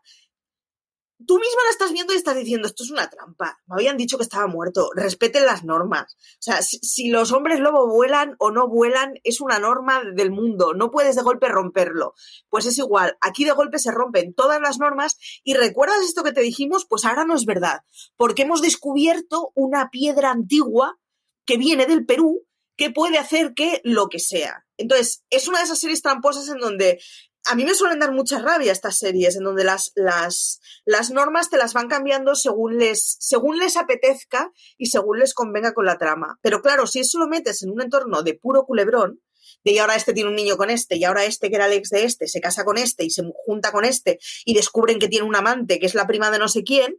tú misma la estás viendo y estás diciendo, esto es una trampa. Me habían dicho que estaba muerto. Respeten las normas. O sea, si, los hombres lobo vuelan o no vuelan, es una norma del mundo. No puedes de golpe romperlo. Pues es igual. Aquí de golpe se rompen todas las normas y recuerdas esto que te dijimos, pues ahora no es verdad. Porque hemos descubierto una piedra antigua que viene del Perú que puede hacer que lo que sea. Entonces, es una de esas series tramposas en donde a mí me suelen dar mucha rabia estas series, en donde las, las, las normas te las van cambiando según les, según les apetezca y según les convenga con la trama. Pero claro, si eso lo metes en un entorno de puro culebrón, de y ahora este tiene un niño con este, y ahora este que era el ex de este, se casa con este y se junta con este, y descubren que tiene un amante que es la prima de no sé quién,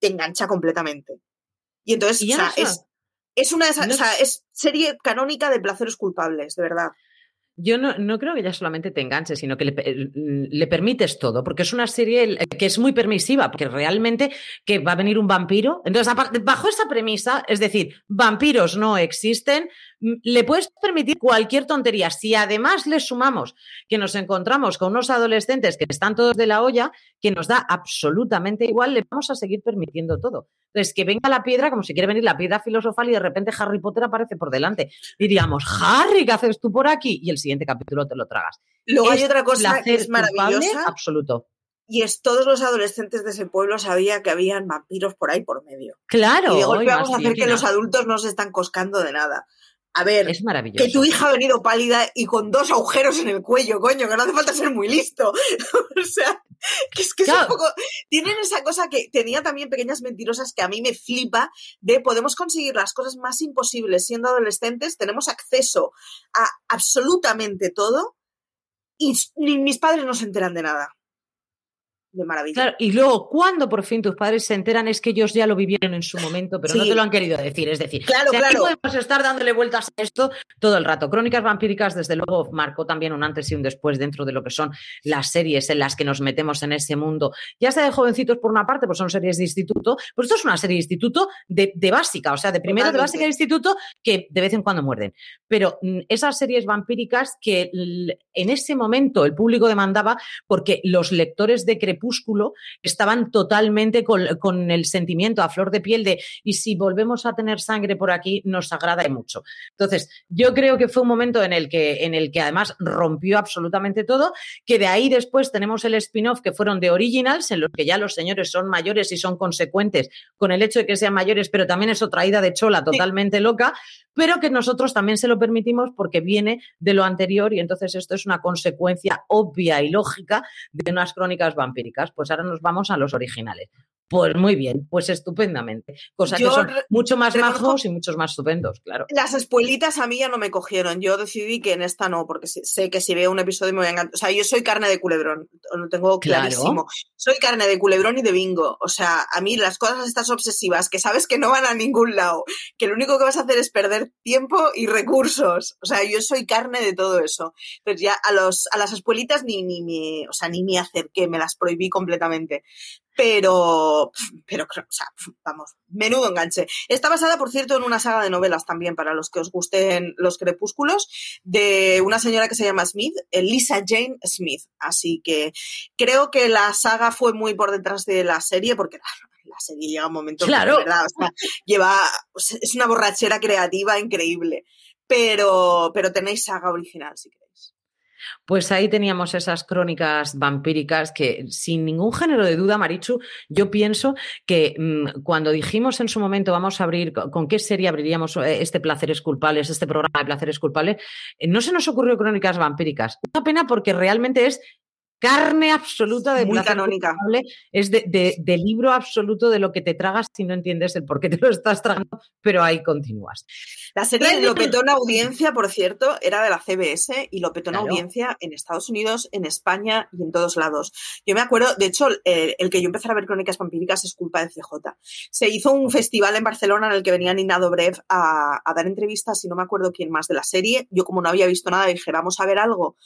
te engancha completamente. Y entonces, o sea, es, es una o sea, es serie canónica de placeres culpables, de verdad. Yo no, no, creo que ya solamente te enganches, sino que le, le, permites todo, porque es una serie que es muy permisiva, porque realmente que va a venir un vampiro. Entonces, bajo esa premisa, es decir, vampiros no existen, le puedes permitir cualquier tontería. Si además le sumamos que nos encontramos con unos adolescentes que están todos de la olla, que nos da absolutamente igual, le vamos a seguir permitiendo todo. Entonces, que venga la piedra, como si quiere venir la piedra filosofal y de repente Harry Potter aparece por delante. Diríamos, Harry, ¿qué haces tú por aquí? Y el siguiente capítulo te lo tragas. Luego hay otra cosa que es maravillosa. Absoluto. Y es todos los adolescentes de ese pueblo sabían que habían vampiros por ahí por medio. Claro. Y de golpe vamos a hacer que los adultos no se están coscando de nada. A ver, es maravilloso. que tu hija ha venido pálida y con dos agujeros en el cuello, coño, que no hace falta ser muy listo. o sea, que es que es un poco. Tienen esa cosa que tenía también pequeñas mentirosas que a mí me flipa de podemos conseguir las cosas más imposibles siendo adolescentes, tenemos acceso a absolutamente todo y mis padres no se enteran de nada de maravilla. Claro, y luego, cuando por fin tus padres se enteran, es que ellos ya lo vivieron en su momento, pero no te lo han querido decir. Es decir, claro, claro. podemos estar dándole vueltas a esto todo el rato. Crónicas vampíricas, desde luego, marcó también un antes y un después dentro de lo que son las series en las que nos metemos en ese mundo. Ya sea de jovencitos por una parte, pues son series de instituto, pues esto es una serie de instituto de, básica, o sea, de primero de básica de instituto que de vez en cuando muerden. Pero mm, esas series vampíricas que en ese momento el público demandaba porque los lectores de Crepúsculo crepúsculo estaban totalmente con, el sentimiento a flor de piel de y si volvemos a tener sangre por aquí nos agrada mucho. Entonces, yo creo que fue un momento en el que, en el que además rompió absolutamente todo, que de ahí después tenemos el spin-off que fueron de Originals, en los que ya los señores son mayores y son consecuentes con el hecho de que sean mayores, pero también es otra ida de chola totalmente loca, pero que nosotros también se lo permitimos porque viene de lo anterior y entonces esto es una consecuencia obvia y lógica de unas crónicas vampíricas. Pues ahora nos vamos a los originales. Pues muy bien, pues estupendamente. Cosas que son mucho más majos y muchos más estupendos, claro. Las espuelitas a mí ya no me cogieron. Yo decidí que en esta no, porque sé que si veo un episodio me voy a encantar. O sea, yo soy carne de culebrón, lo tengo clarísimo. Soy carne de culebrón y de bingo. O sea, a mí las cosas estas obsesivas que sabes que no van a ningún lado, que lo único que vas a hacer es perder tiempo y recursos. O sea, yo soy carne de todo eso. Entonces ya a, los, a las espuelitas ni, ni, me, o sea, ni me acerqué, me las prohibí completamente pero, pero, o sea, vamos, menudo enganche. Está basada, por cierto, en una saga de novelas también, para los que os gusten los crepúsculos, de una señora que se llama Smith, Lisa Jane Smith. Así que creo que la saga fue muy por detrás de la serie, porque la, serie llega un momento claro. verdad, o sea, lleva, es una borrachera creativa increíble. Pero, pero tenéis saga original, si queréis. Pues ahí teníamos esas crónicas vampíricas que, sin ningún género de duda, Marichu, yo pienso que mm, cuando dijimos en su momento vamos a abrir, ¿con qué serie abriríamos eh, este Placeres Culpables, este programa de Placeres Culpables? Eh, no se nos ocurrió crónicas vampíricas. Una pena porque realmente es carne absoluta de Muy canónica. Es de, libro absoluto de lo que te tragas si no entiendes el por qué te lo estás tragando, pero ahí continúas. La serie lo petó en audiencia, por cierto, era de la CBS y lo petó en audiencia en Estados Unidos, en España y en todos lados. Yo me acuerdo, de hecho, el, que yo empecé a ver crónicas vampíricas es culpa de CJ. Se hizo un festival en Barcelona en el que venía Nina Dobrev a, a dar entrevistas y no me acuerdo quién más de la serie. Yo como no había visto nada dije, vamos a ver algo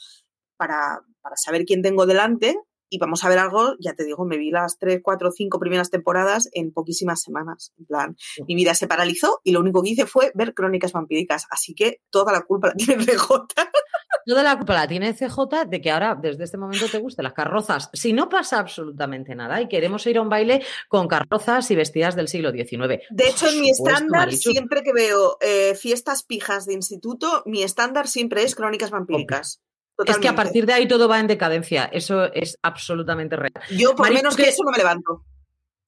para, para saber quién tengo delante y vamos a ver algo, ya te digo, me vi las tres, cuatro, cinco primeras temporadas en poquísimas semanas. En plan, mi vida se paralizó y lo único que hice fue ver crónicas vampíricas. Así que toda la culpa la tiene CJ. Toda la culpa la tiene CJ de que ahora, desde este momento, te gusten las carrozas. Si no pasa absolutamente nada y queremos ir a un baile con carrozas y vestidas del siglo XIX. De hecho, en mi estándar, siempre que veo eh, fiestas pijas de instituto, mi estándar siempre es crónicas vampíricas. Es que a partir de ahí todo va en decadencia. Eso es absolutamente real. Yo, por menos que eso, no me levanto.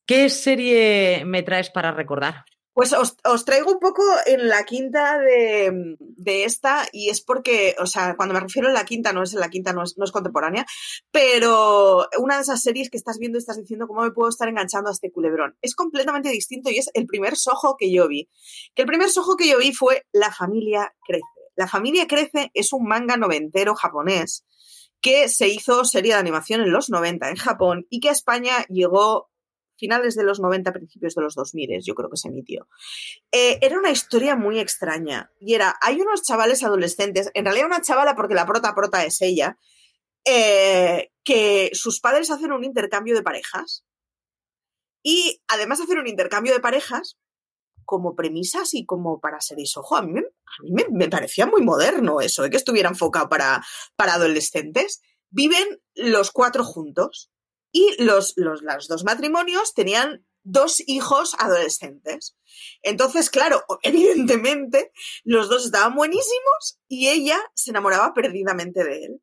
¿Qué serie me traes para recordar? Pues os, traigo un poco en la quinta de, esta, y es porque, o sea, cuando me refiero a la quinta, no es en la quinta, no es, no es, contemporánea, pero una de esas series que estás viendo y estás diciendo cómo me puedo estar enganchando a este culebrón. Es completamente distinto y es el primer sojo que yo vi. Que el primer sojo que yo vi fue La familia crece. La familia crece es un manga noventero japonés que se hizo serie de animación en los 90 en Japón y que a España llegó finales de los 90, principios de los 2000, yo creo que se emitió. Eh, era una historia muy extraña y era, hay unos chavales adolescentes, en realidad una chavala porque la prota prota es ella, eh, que sus padres hacen un intercambio de parejas y además de hacer un intercambio de parejas, como premisas y como para ser Ojo, a mí, me, me, parecía muy moderno eso, de que estuviera enfocado para, para adolescentes. Viven los cuatro juntos y los, los, los dos matrimonios tenían dos hijos adolescentes. Entonces, claro, evidentemente, los dos estaban buenísimos y ella se enamoraba perdidamente de él.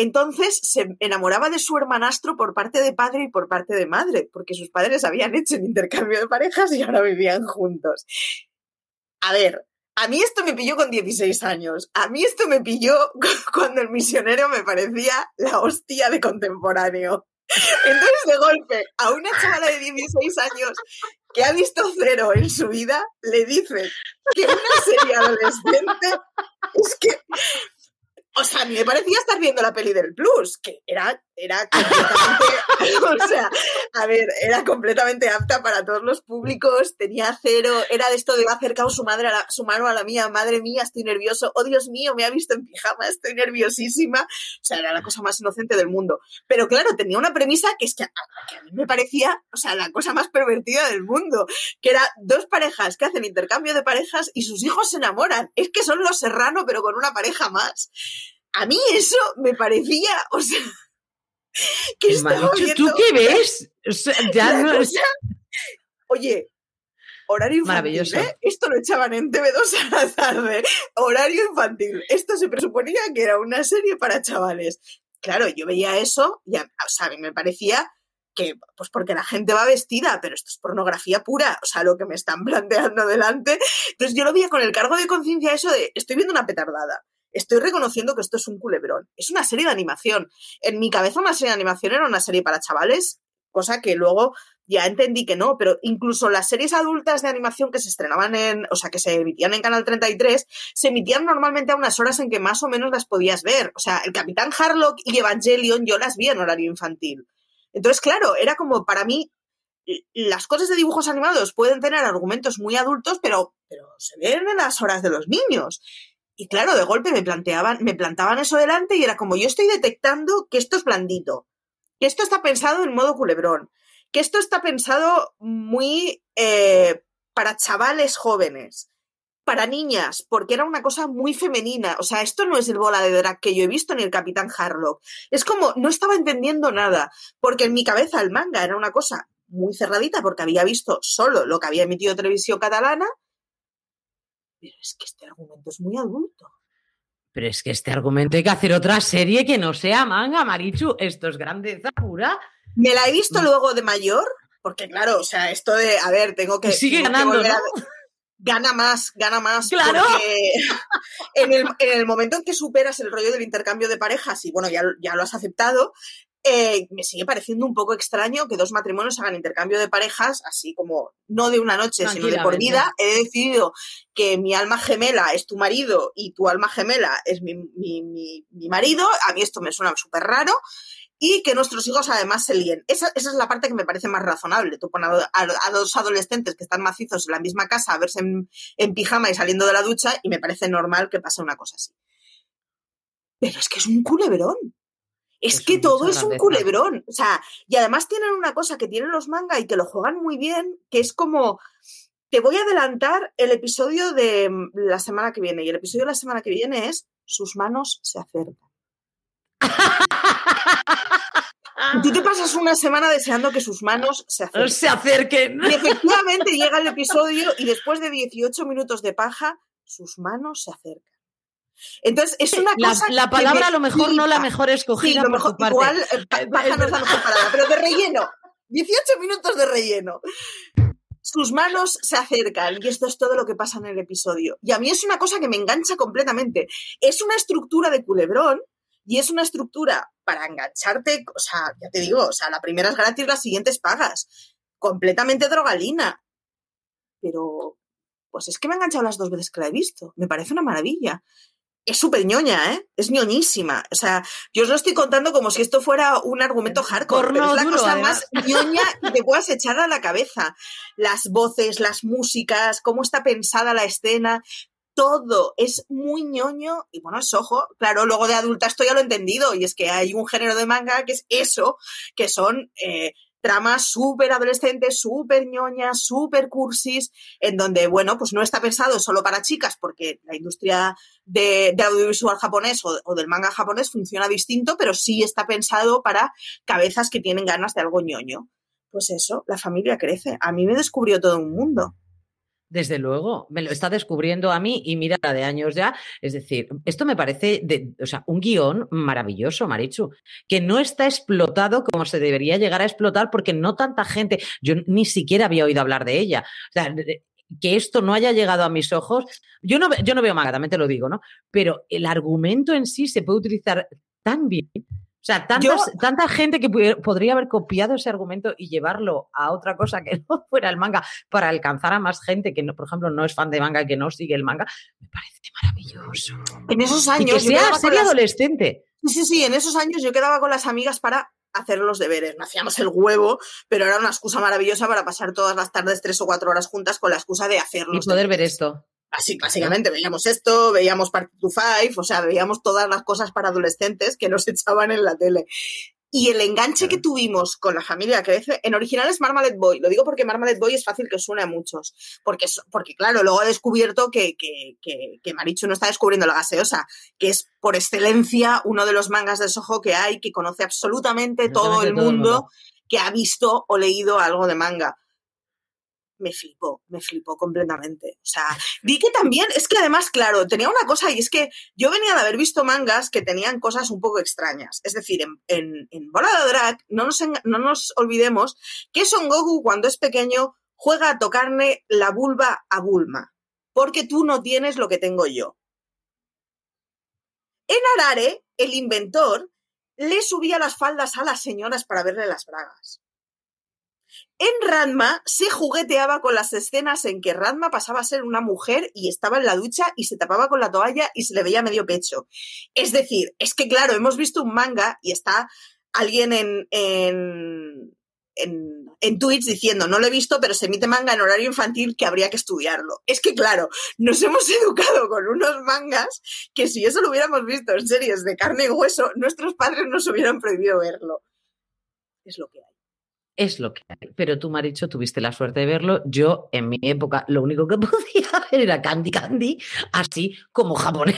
Entonces se enamoraba de su hermanastro por parte de padre y por parte de madre, porque sus padres habían hecho un intercambio de parejas y ahora vivían juntos. A ver, a mí esto me pilló con 16 años. A mí esto me pilló cuando el misionero me parecía la hostia de contemporáneo. Entonces, de golpe, a una chavala de 16 años que ha visto cero en su vida, le dicen que una serie adolescente es que o sea, me parecía estar viendo la peli del Plus, que era, era completamente, o sea, a ver, era completamente apta para todos los públicos, tenía cero, era de esto de va acercado su madre a su mano a la mía, madre mía, estoy nervioso, oh Dios mío, me ha visto en pijama, estoy nerviosísima, o sea, era la cosa más inocente del mundo. Pero claro, tenía una premisa que es que a, que a mí me parecía, o sea, la cosa más pervertida del mundo, que era dos parejas que hacen intercambio de parejas y sus hijos se enamoran. Es que son los serrano, pero con una pareja más a mí eso me parecía, o sea, ¿Qué ¿Tú qué ves? ya no Oye, horario infantil, ¿eh? Esto lo echaban en TV2 a la tarde. Horario infantil. Esto se presuponía que era una serie para chavales. Claro, yo veía eso y, o sea, a mí me parecía que, pues porque la gente va vestida, pero esto es pornografía pura, o sea, lo que me están planteando delante. Entonces yo lo veía con el cargo de conciencia eso de, estoy viendo una petardada, estoy reconociendo que esto es un culebrón, es una serie de animación. En mi cabeza una serie de animación era una serie para chavales, cosa que luego ya entendí que no, pero incluso las series adultas de animación que se estrenaban en, o sea, que se emitían en Canal 33, se emitían normalmente a unas horas en que más o menos las podías ver. O sea, el Capitán Harlock y Evangelion yo las vi en horario infantil. Entonces, claro, era como para mí, las cosas de dibujos animados pueden tener argumentos muy adultos, pero, pero se ven en las horas de los niños. Y claro, de golpe me planteaban, me plantaban eso delante y era como yo estoy detectando que esto es blandito, que esto está pensado en modo culebrón, que esto está pensado muy eh, para chavales jóvenes, para niñas, porque era una cosa muy femenina. O sea, esto no es el bola de drag que yo he visto ni el Capitán Harlock. Es como, no estaba entendiendo nada, porque en mi cabeza el manga era una cosa muy cerradita, porque había visto solo lo que había emitido televisión catalana. Pero es que este argumento es muy adulto. Pero es que este argumento hay que hacer otra serie que no sea manga, Marichu. Esto es grandeza pura. Me la he visto mm. luego de mayor, porque claro, o sea, esto de, a ver, tengo que... sigue ganando, gana más, gana más. Claro. Porque en el, en el, momento en que superas el rollo del intercambio de parejas y bueno, ya, ya lo has aceptado, eh, me sigue pareciendo un poco extraño que dos matrimonios hagan intercambio de parejas, así como no de una noche, sino de por vida. He decidido que mi alma gemela es tu marido y tu alma gemela es mi, mi, mi, mi marido. A mí esto me suena súper raro y que nuestros hijos además se líen. Esa, esa, es la parte que me parece más razonable. Tú pones a, dos adolescentes que están macizos en la misma casa a verse en, pijama y saliendo de la ducha y me parece normal que pase una cosa así. Pero es que es un culebrón. Es, que todo es un culebrón. O sea, y además tienen una cosa que tienen los manga y que lo juegan muy bien, que es como, te voy a adelantar el episodio de la semana que viene. Y el episodio de la semana que viene es, sus manos se acercan. Tú te pasas una semana deseando que sus manos se acerquen. Se acerquen. Y efectivamente llega el episodio y después de 18 minutos de paja, sus manos se acercan. Entonces, es una cosa. La, palabra a lo mejor no la mejor escogida. lo mejor, igual, eh, paja no es la mejor palabra, pero de relleno. 18 minutos de relleno. Sus manos se acercan y esto es todo lo que pasa en el episodio. Y a mí es una cosa que me engancha completamente. Es una estructura de culebrón y es una estructura para engancharte, o sea, ya te digo, o sea, la primera es gratis, las siguientes pagas. Completamente drogalina. Pero, pues es que me ha enganchado las dos veces que la he visto. Me parece una maravilla. Es súper ñoña, ¿eh? Es ñoñísima. O sea, yo os lo estoy contando como si esto fuera un argumento hardcore, pero es la cosa más ñoña que te puedas echar a la cabeza. Las voces, las músicas, cómo está pensada la escena, todo es muy ñoño y bueno, es ojo, claro, luego de adulta esto ya lo he entendido y es que hay un género de manga que es eso, que son eh, tramas súper adolescentes, súper ñoñas, súper cursis, en donde, bueno, pues no está pensado solo para chicas porque la industria de, audiovisual japonés o, o, del manga japonés funciona distinto, pero sí está pensado para cabezas que tienen ganas de algo ñoño. Pues eso, la familia crece. A mí me descubrió todo un mundo. Desde luego, me lo está descubriendo a mí y mira de años ya. Es decir, esto me parece o sea, un guion maravilloso, Marichu, que no está explotado como se debería llegar a explotar porque no tanta gente, yo ni siquiera había oído hablar de ella. O sea, que esto no haya llegado a mis ojos, yo no, yo no veo manga, también te lo digo, ¿no? Pero el argumento en sí se puede utilizar tan bien o sea, tanta gente que podría haber copiado ese argumento y llevarlo a otra cosa que no fuera el manga para alcanzar a más gente que, no, por ejemplo, no es fan de manga y que no sigue el manga, me parece maravilloso. En esos años. Y que sea serie adolescente. Sí, sí, sí, en esos años yo quedaba con las amigas para hacer los deberes. No hacíamos el huevo, pero era una excusa maravillosa para pasar todas las tardes tres o cuatro horas juntas con la excusa de hacerlos. Y poder ver esto. Así, básicamente, veíamos esto, veíamos Party to Five, o sea, veíamos todas las cosas para adolescentes que nos echaban en la tele. Y el enganche que tuvimos con la familia crece, en original es Marmalade Boy. Lo digo porque Marmalade Boy es fácil que suene a muchos. Porque, porque claro, luego he descubierto que, que, que, Marichu no está descubriendo la gaseosa, que es por excelencia uno de los mangas de Soho que hay, que conoce absolutamente todo el mundo que ha visto o leído algo de manga me flipó, me flipó completamente. O sea, vi que también, es que además, claro, tenía una cosa y es que yo venía de haber visto mangas que tenían cosas un poco extrañas. Es decir, en, en, Bola de Drag, no nos, no nos olvidemos que Son Goku cuando es pequeño juega a tocarle la vulva a Bulma, porque tú no tienes lo que tengo yo. En Arare, el inventor le subía las faldas a las señoras para verle las bragas. En Ranma se jugueteaba con las escenas en que Ranma pasaba a ser una mujer y estaba en la ducha y se tapaba con la toalla y se le veía medio pecho. Es decir, es que claro, hemos visto un manga y está alguien en, en, en, en Twitch diciendo, no lo he visto, pero se emite manga en horario infantil que habría que estudiarlo. Es que claro, nos hemos educado con unos mangas que si eso lo hubiéramos visto en series de carne y hueso, nuestros padres nos hubieran prohibido verlo. Es lo que hay es lo que hay. Pero tú, Maricho, tuviste la suerte de verlo. Yo, en mi época, lo único que podía ver era Candy Candy, así como japonés.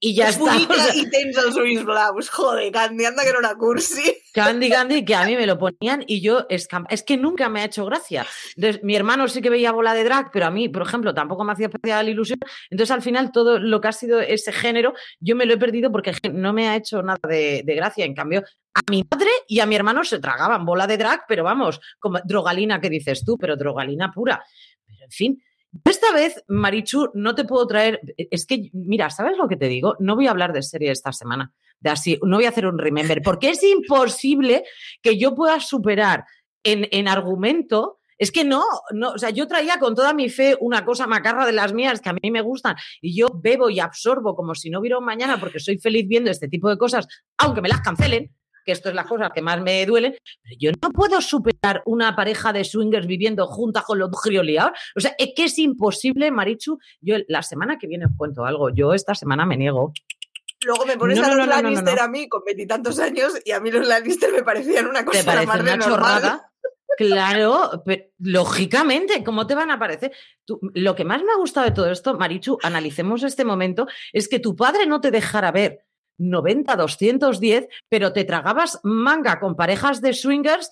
Y ya está. y tens els Joder, Candy, anda que no era cursi. Candy Candy, que a mí me lo ponían y yo, es, es que nunca me ha hecho gracia. Entonces, mi hermano sí que veía bola de drag, pero a mí, por ejemplo, tampoco me hacía especial ilusión. Entonces, al final, todo lo que ha sido ese género, yo me lo he perdido porque no me ha hecho nada de, de gracia. En cambio, a mi madre y a mi hermano se tragaban bola de drag, pero vamos, como drogalina que dices tú, pero drogalina pura. Pero en fin, esta vez, Marichu, no te puedo traer. Es que, mira, ¿sabes lo que te digo? No voy a hablar de serie esta semana. De así, no voy a hacer un remember, porque es imposible que yo pueda superar en, en argumento. Es que no, no, o sea, yo traía con toda mi fe una cosa macarra de las mías que a mí me gustan y yo bebo y absorbo como si no hubiera un mañana porque soy feliz viendo este tipo de cosas, aunque me las cancelen, que esto es la cosa que más me duelen, pero yo no puedo superar una pareja de swingers viviendo juntas con los grioliados. O sea, es que es imposible, Marichu. Yo la semana que viene os cuento algo. Yo esta semana me niego. Luego me pones a los Lannister a mí con veintitantos años y a mí los Lannister me parecían una cosa ¿Te parece una chorrada? Claro, pero lógicamente, ¿cómo te van a parecer? lo que más me ha gustado de todo esto, Marichu, analicemos este momento, es que tu padre no te dejara ver 90, 210, pero te tragabas manga con parejas de swingers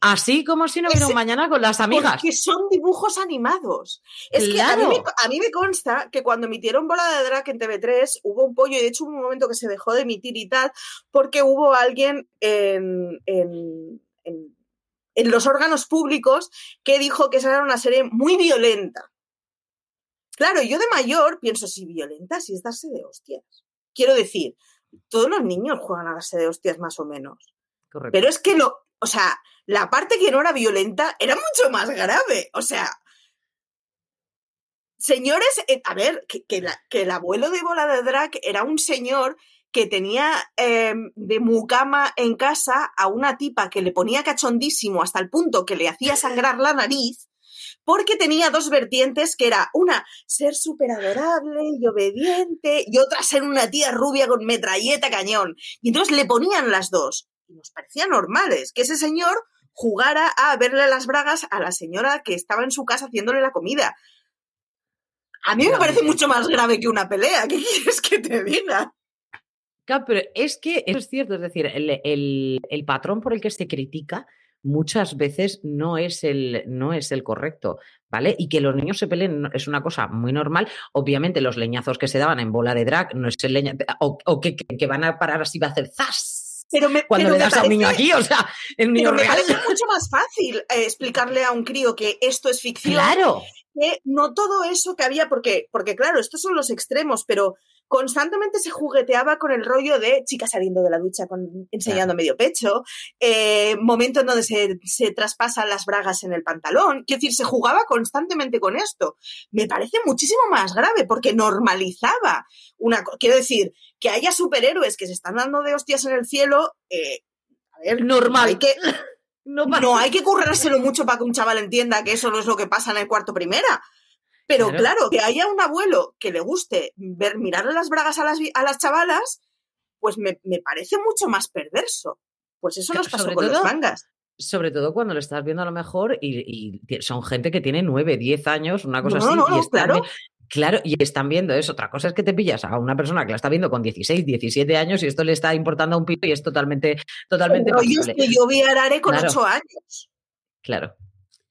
Así como si no hubiera un mañana con las amigas. Que son dibujos animados. Es que a mí, me, consta que cuando emitieron Bola de Drag en TV3 hubo un pollo y de hecho hubo un momento que se dejó de emitir y tal, porque hubo alguien en, en, en los órganos públicos que dijo que esa era una serie muy violenta. Claro, yo de mayor pienso, si violenta, si es darse de hostias. Quiero decir, todos los niños juegan a base de hostias más o menos. Pero es que lo, o sea, la parte que no era violenta era mucho más grave. O sea, señores, eh, a ver, que, el abuelo de Bola de Drag era un señor que tenía em, de mucama en casa a una tipa que le ponía cachondísimo hasta el punto que le hacía sangrar la nariz porque tenía dos vertientes que era una ser súper adorable y obediente y otra ser una tía rubia con metralleta cañón. Y entonces le ponían las dos. Y nos parecía normales que ese señor jugara a verle las bragas a la señora que estaba en su casa haciéndole la comida. A mí me parece mucho más grave que una pelea. ¿Qué quieres que te diga? Claro, pero es que eso es cierto, es decir, el, el patrón por el que se critica muchas veces no es el, no es el correcto, ¿vale? Y que los niños se peleen es una cosa muy normal. Obviamente los leñazos que se daban en bola de drag no es el leña, o, que, que, van a parar así va a hacer ¡zas! Pero me, cuando le das a un niño aquí, o sea, el niño me parece mucho más fácil eh, explicarle a un crío que esto es ficción. Claro. Que no todo eso que había, porque, porque claro, estos son los extremos, pero constantemente se jugueteaba con el rollo de chica saliendo de la ducha con, enseñando medio pecho, eh, momento en donde se, se, traspasan las bragas en el pantalón. Quiero decir, se jugaba constantemente con esto. Me parece muchísimo más grave porque normalizaba una. Quiero decir, que haya superhéroes que se están dando de hostias en el cielo. Eh, a ver, normal. Hay que, no, no, hay que currárselo mucho para que un chaval entienda que eso no es lo que pasa en el cuarto primera. Pero claro. que haya un abuelo que le guste ver, mirarle las bragas a las, a las chavalas, pues me, parece mucho más perverso. Pues eso nos pasó con los mangas. Sobre todo cuando lo estás viendo a lo mejor y, son gente que tiene 9, 10 años, una cosa así. y claro. Claro, y están viendo eso. Otra cosa es que te pillas a una persona que la está viendo con 16, 17 años y esto le está importando a un pito y es totalmente, totalmente. que yo vi a Arare con 8 años. Claro.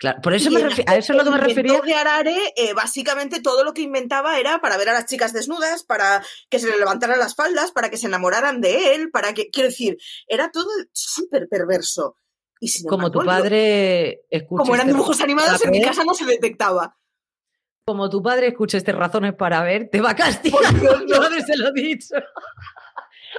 Claro, por eso me a eso es lo que me refería. de Arare, eh, básicamente todo lo que inventaba era para ver a las chicas desnudas, para que se le levantaran las faldas, para que se enamoraran de él, para que, quiero decir, era todo súper perverso. Y como tu padre Como eran dibujos animados, en mi casa no se detectaba. Como tu padre escucha estas razones para ver, te va a castigar. Por Dios, no. se lo he dicho.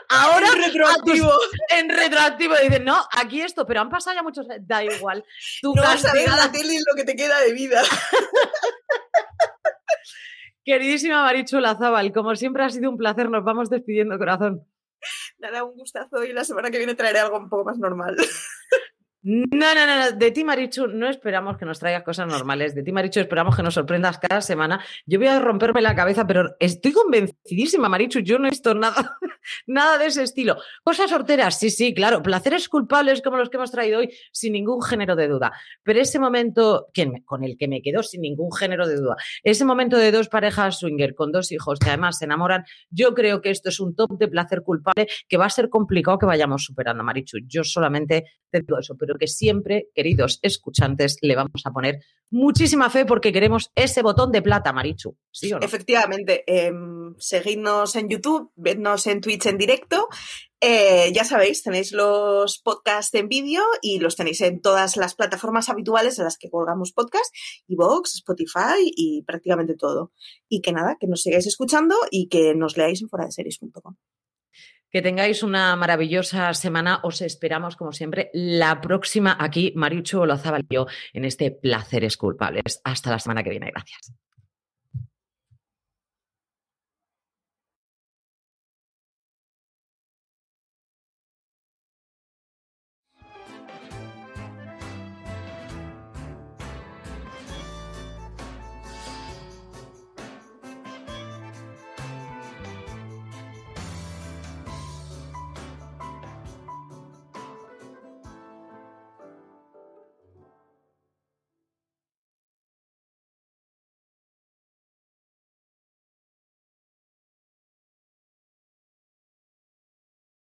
Ahora en retroactivo. en retroactivo dicen, no, aquí esto, pero han pasado ya muchos, da igual. Tu no vas a ver la tele lo que te queda de vida. Queridísima Marichula Zabal, como siempre ha sido un placer, nos vamos despidiendo, corazón. Nada, un gustazo y la semana que viene traeré algo un poco más normal. No, no, no, de ti, Marichu, no esperamos que nos traigas cosas normales. De ti, Marichu, esperamos que nos sorprendas cada semana. Yo voy a romperme la cabeza, pero estoy convencidísima, Marichu. Yo no he visto nada, nada de ese estilo. Cosas sorteras, sí, sí, claro. Placeres culpables como los que hemos traído hoy, sin ningún género de duda. Pero ese momento con el que me quedo sin ningún género de duda, ese momento de dos parejas swinger con dos hijos que además se enamoran, yo creo que esto es un top de placer culpable que va a ser complicado que vayamos superando, Marichu. Yo solamente te digo eso, pero que siempre, queridos escuchantes, le vamos a poner muchísima fe porque queremos ese botón de plata, Marichu. ¿Sí? Efectivamente, em, seguidnos en YouTube, vednos en Twitch en directo. Eh, ya sabéis, tenéis los podcasts en vídeo y los tenéis en todas las plataformas habituales en las que colgamos podcast, Vox, Spotify y prácticamente todo. Y que nada, que nos sigáis escuchando y que nos leáis en foradeseries.com. Que tengáis una maravillosa semana. Os esperamos, como siempre, la próxima aquí, Mariucho Olazabal y yo, en este Placeres Culpables. Hasta la semana que viene. Gracias.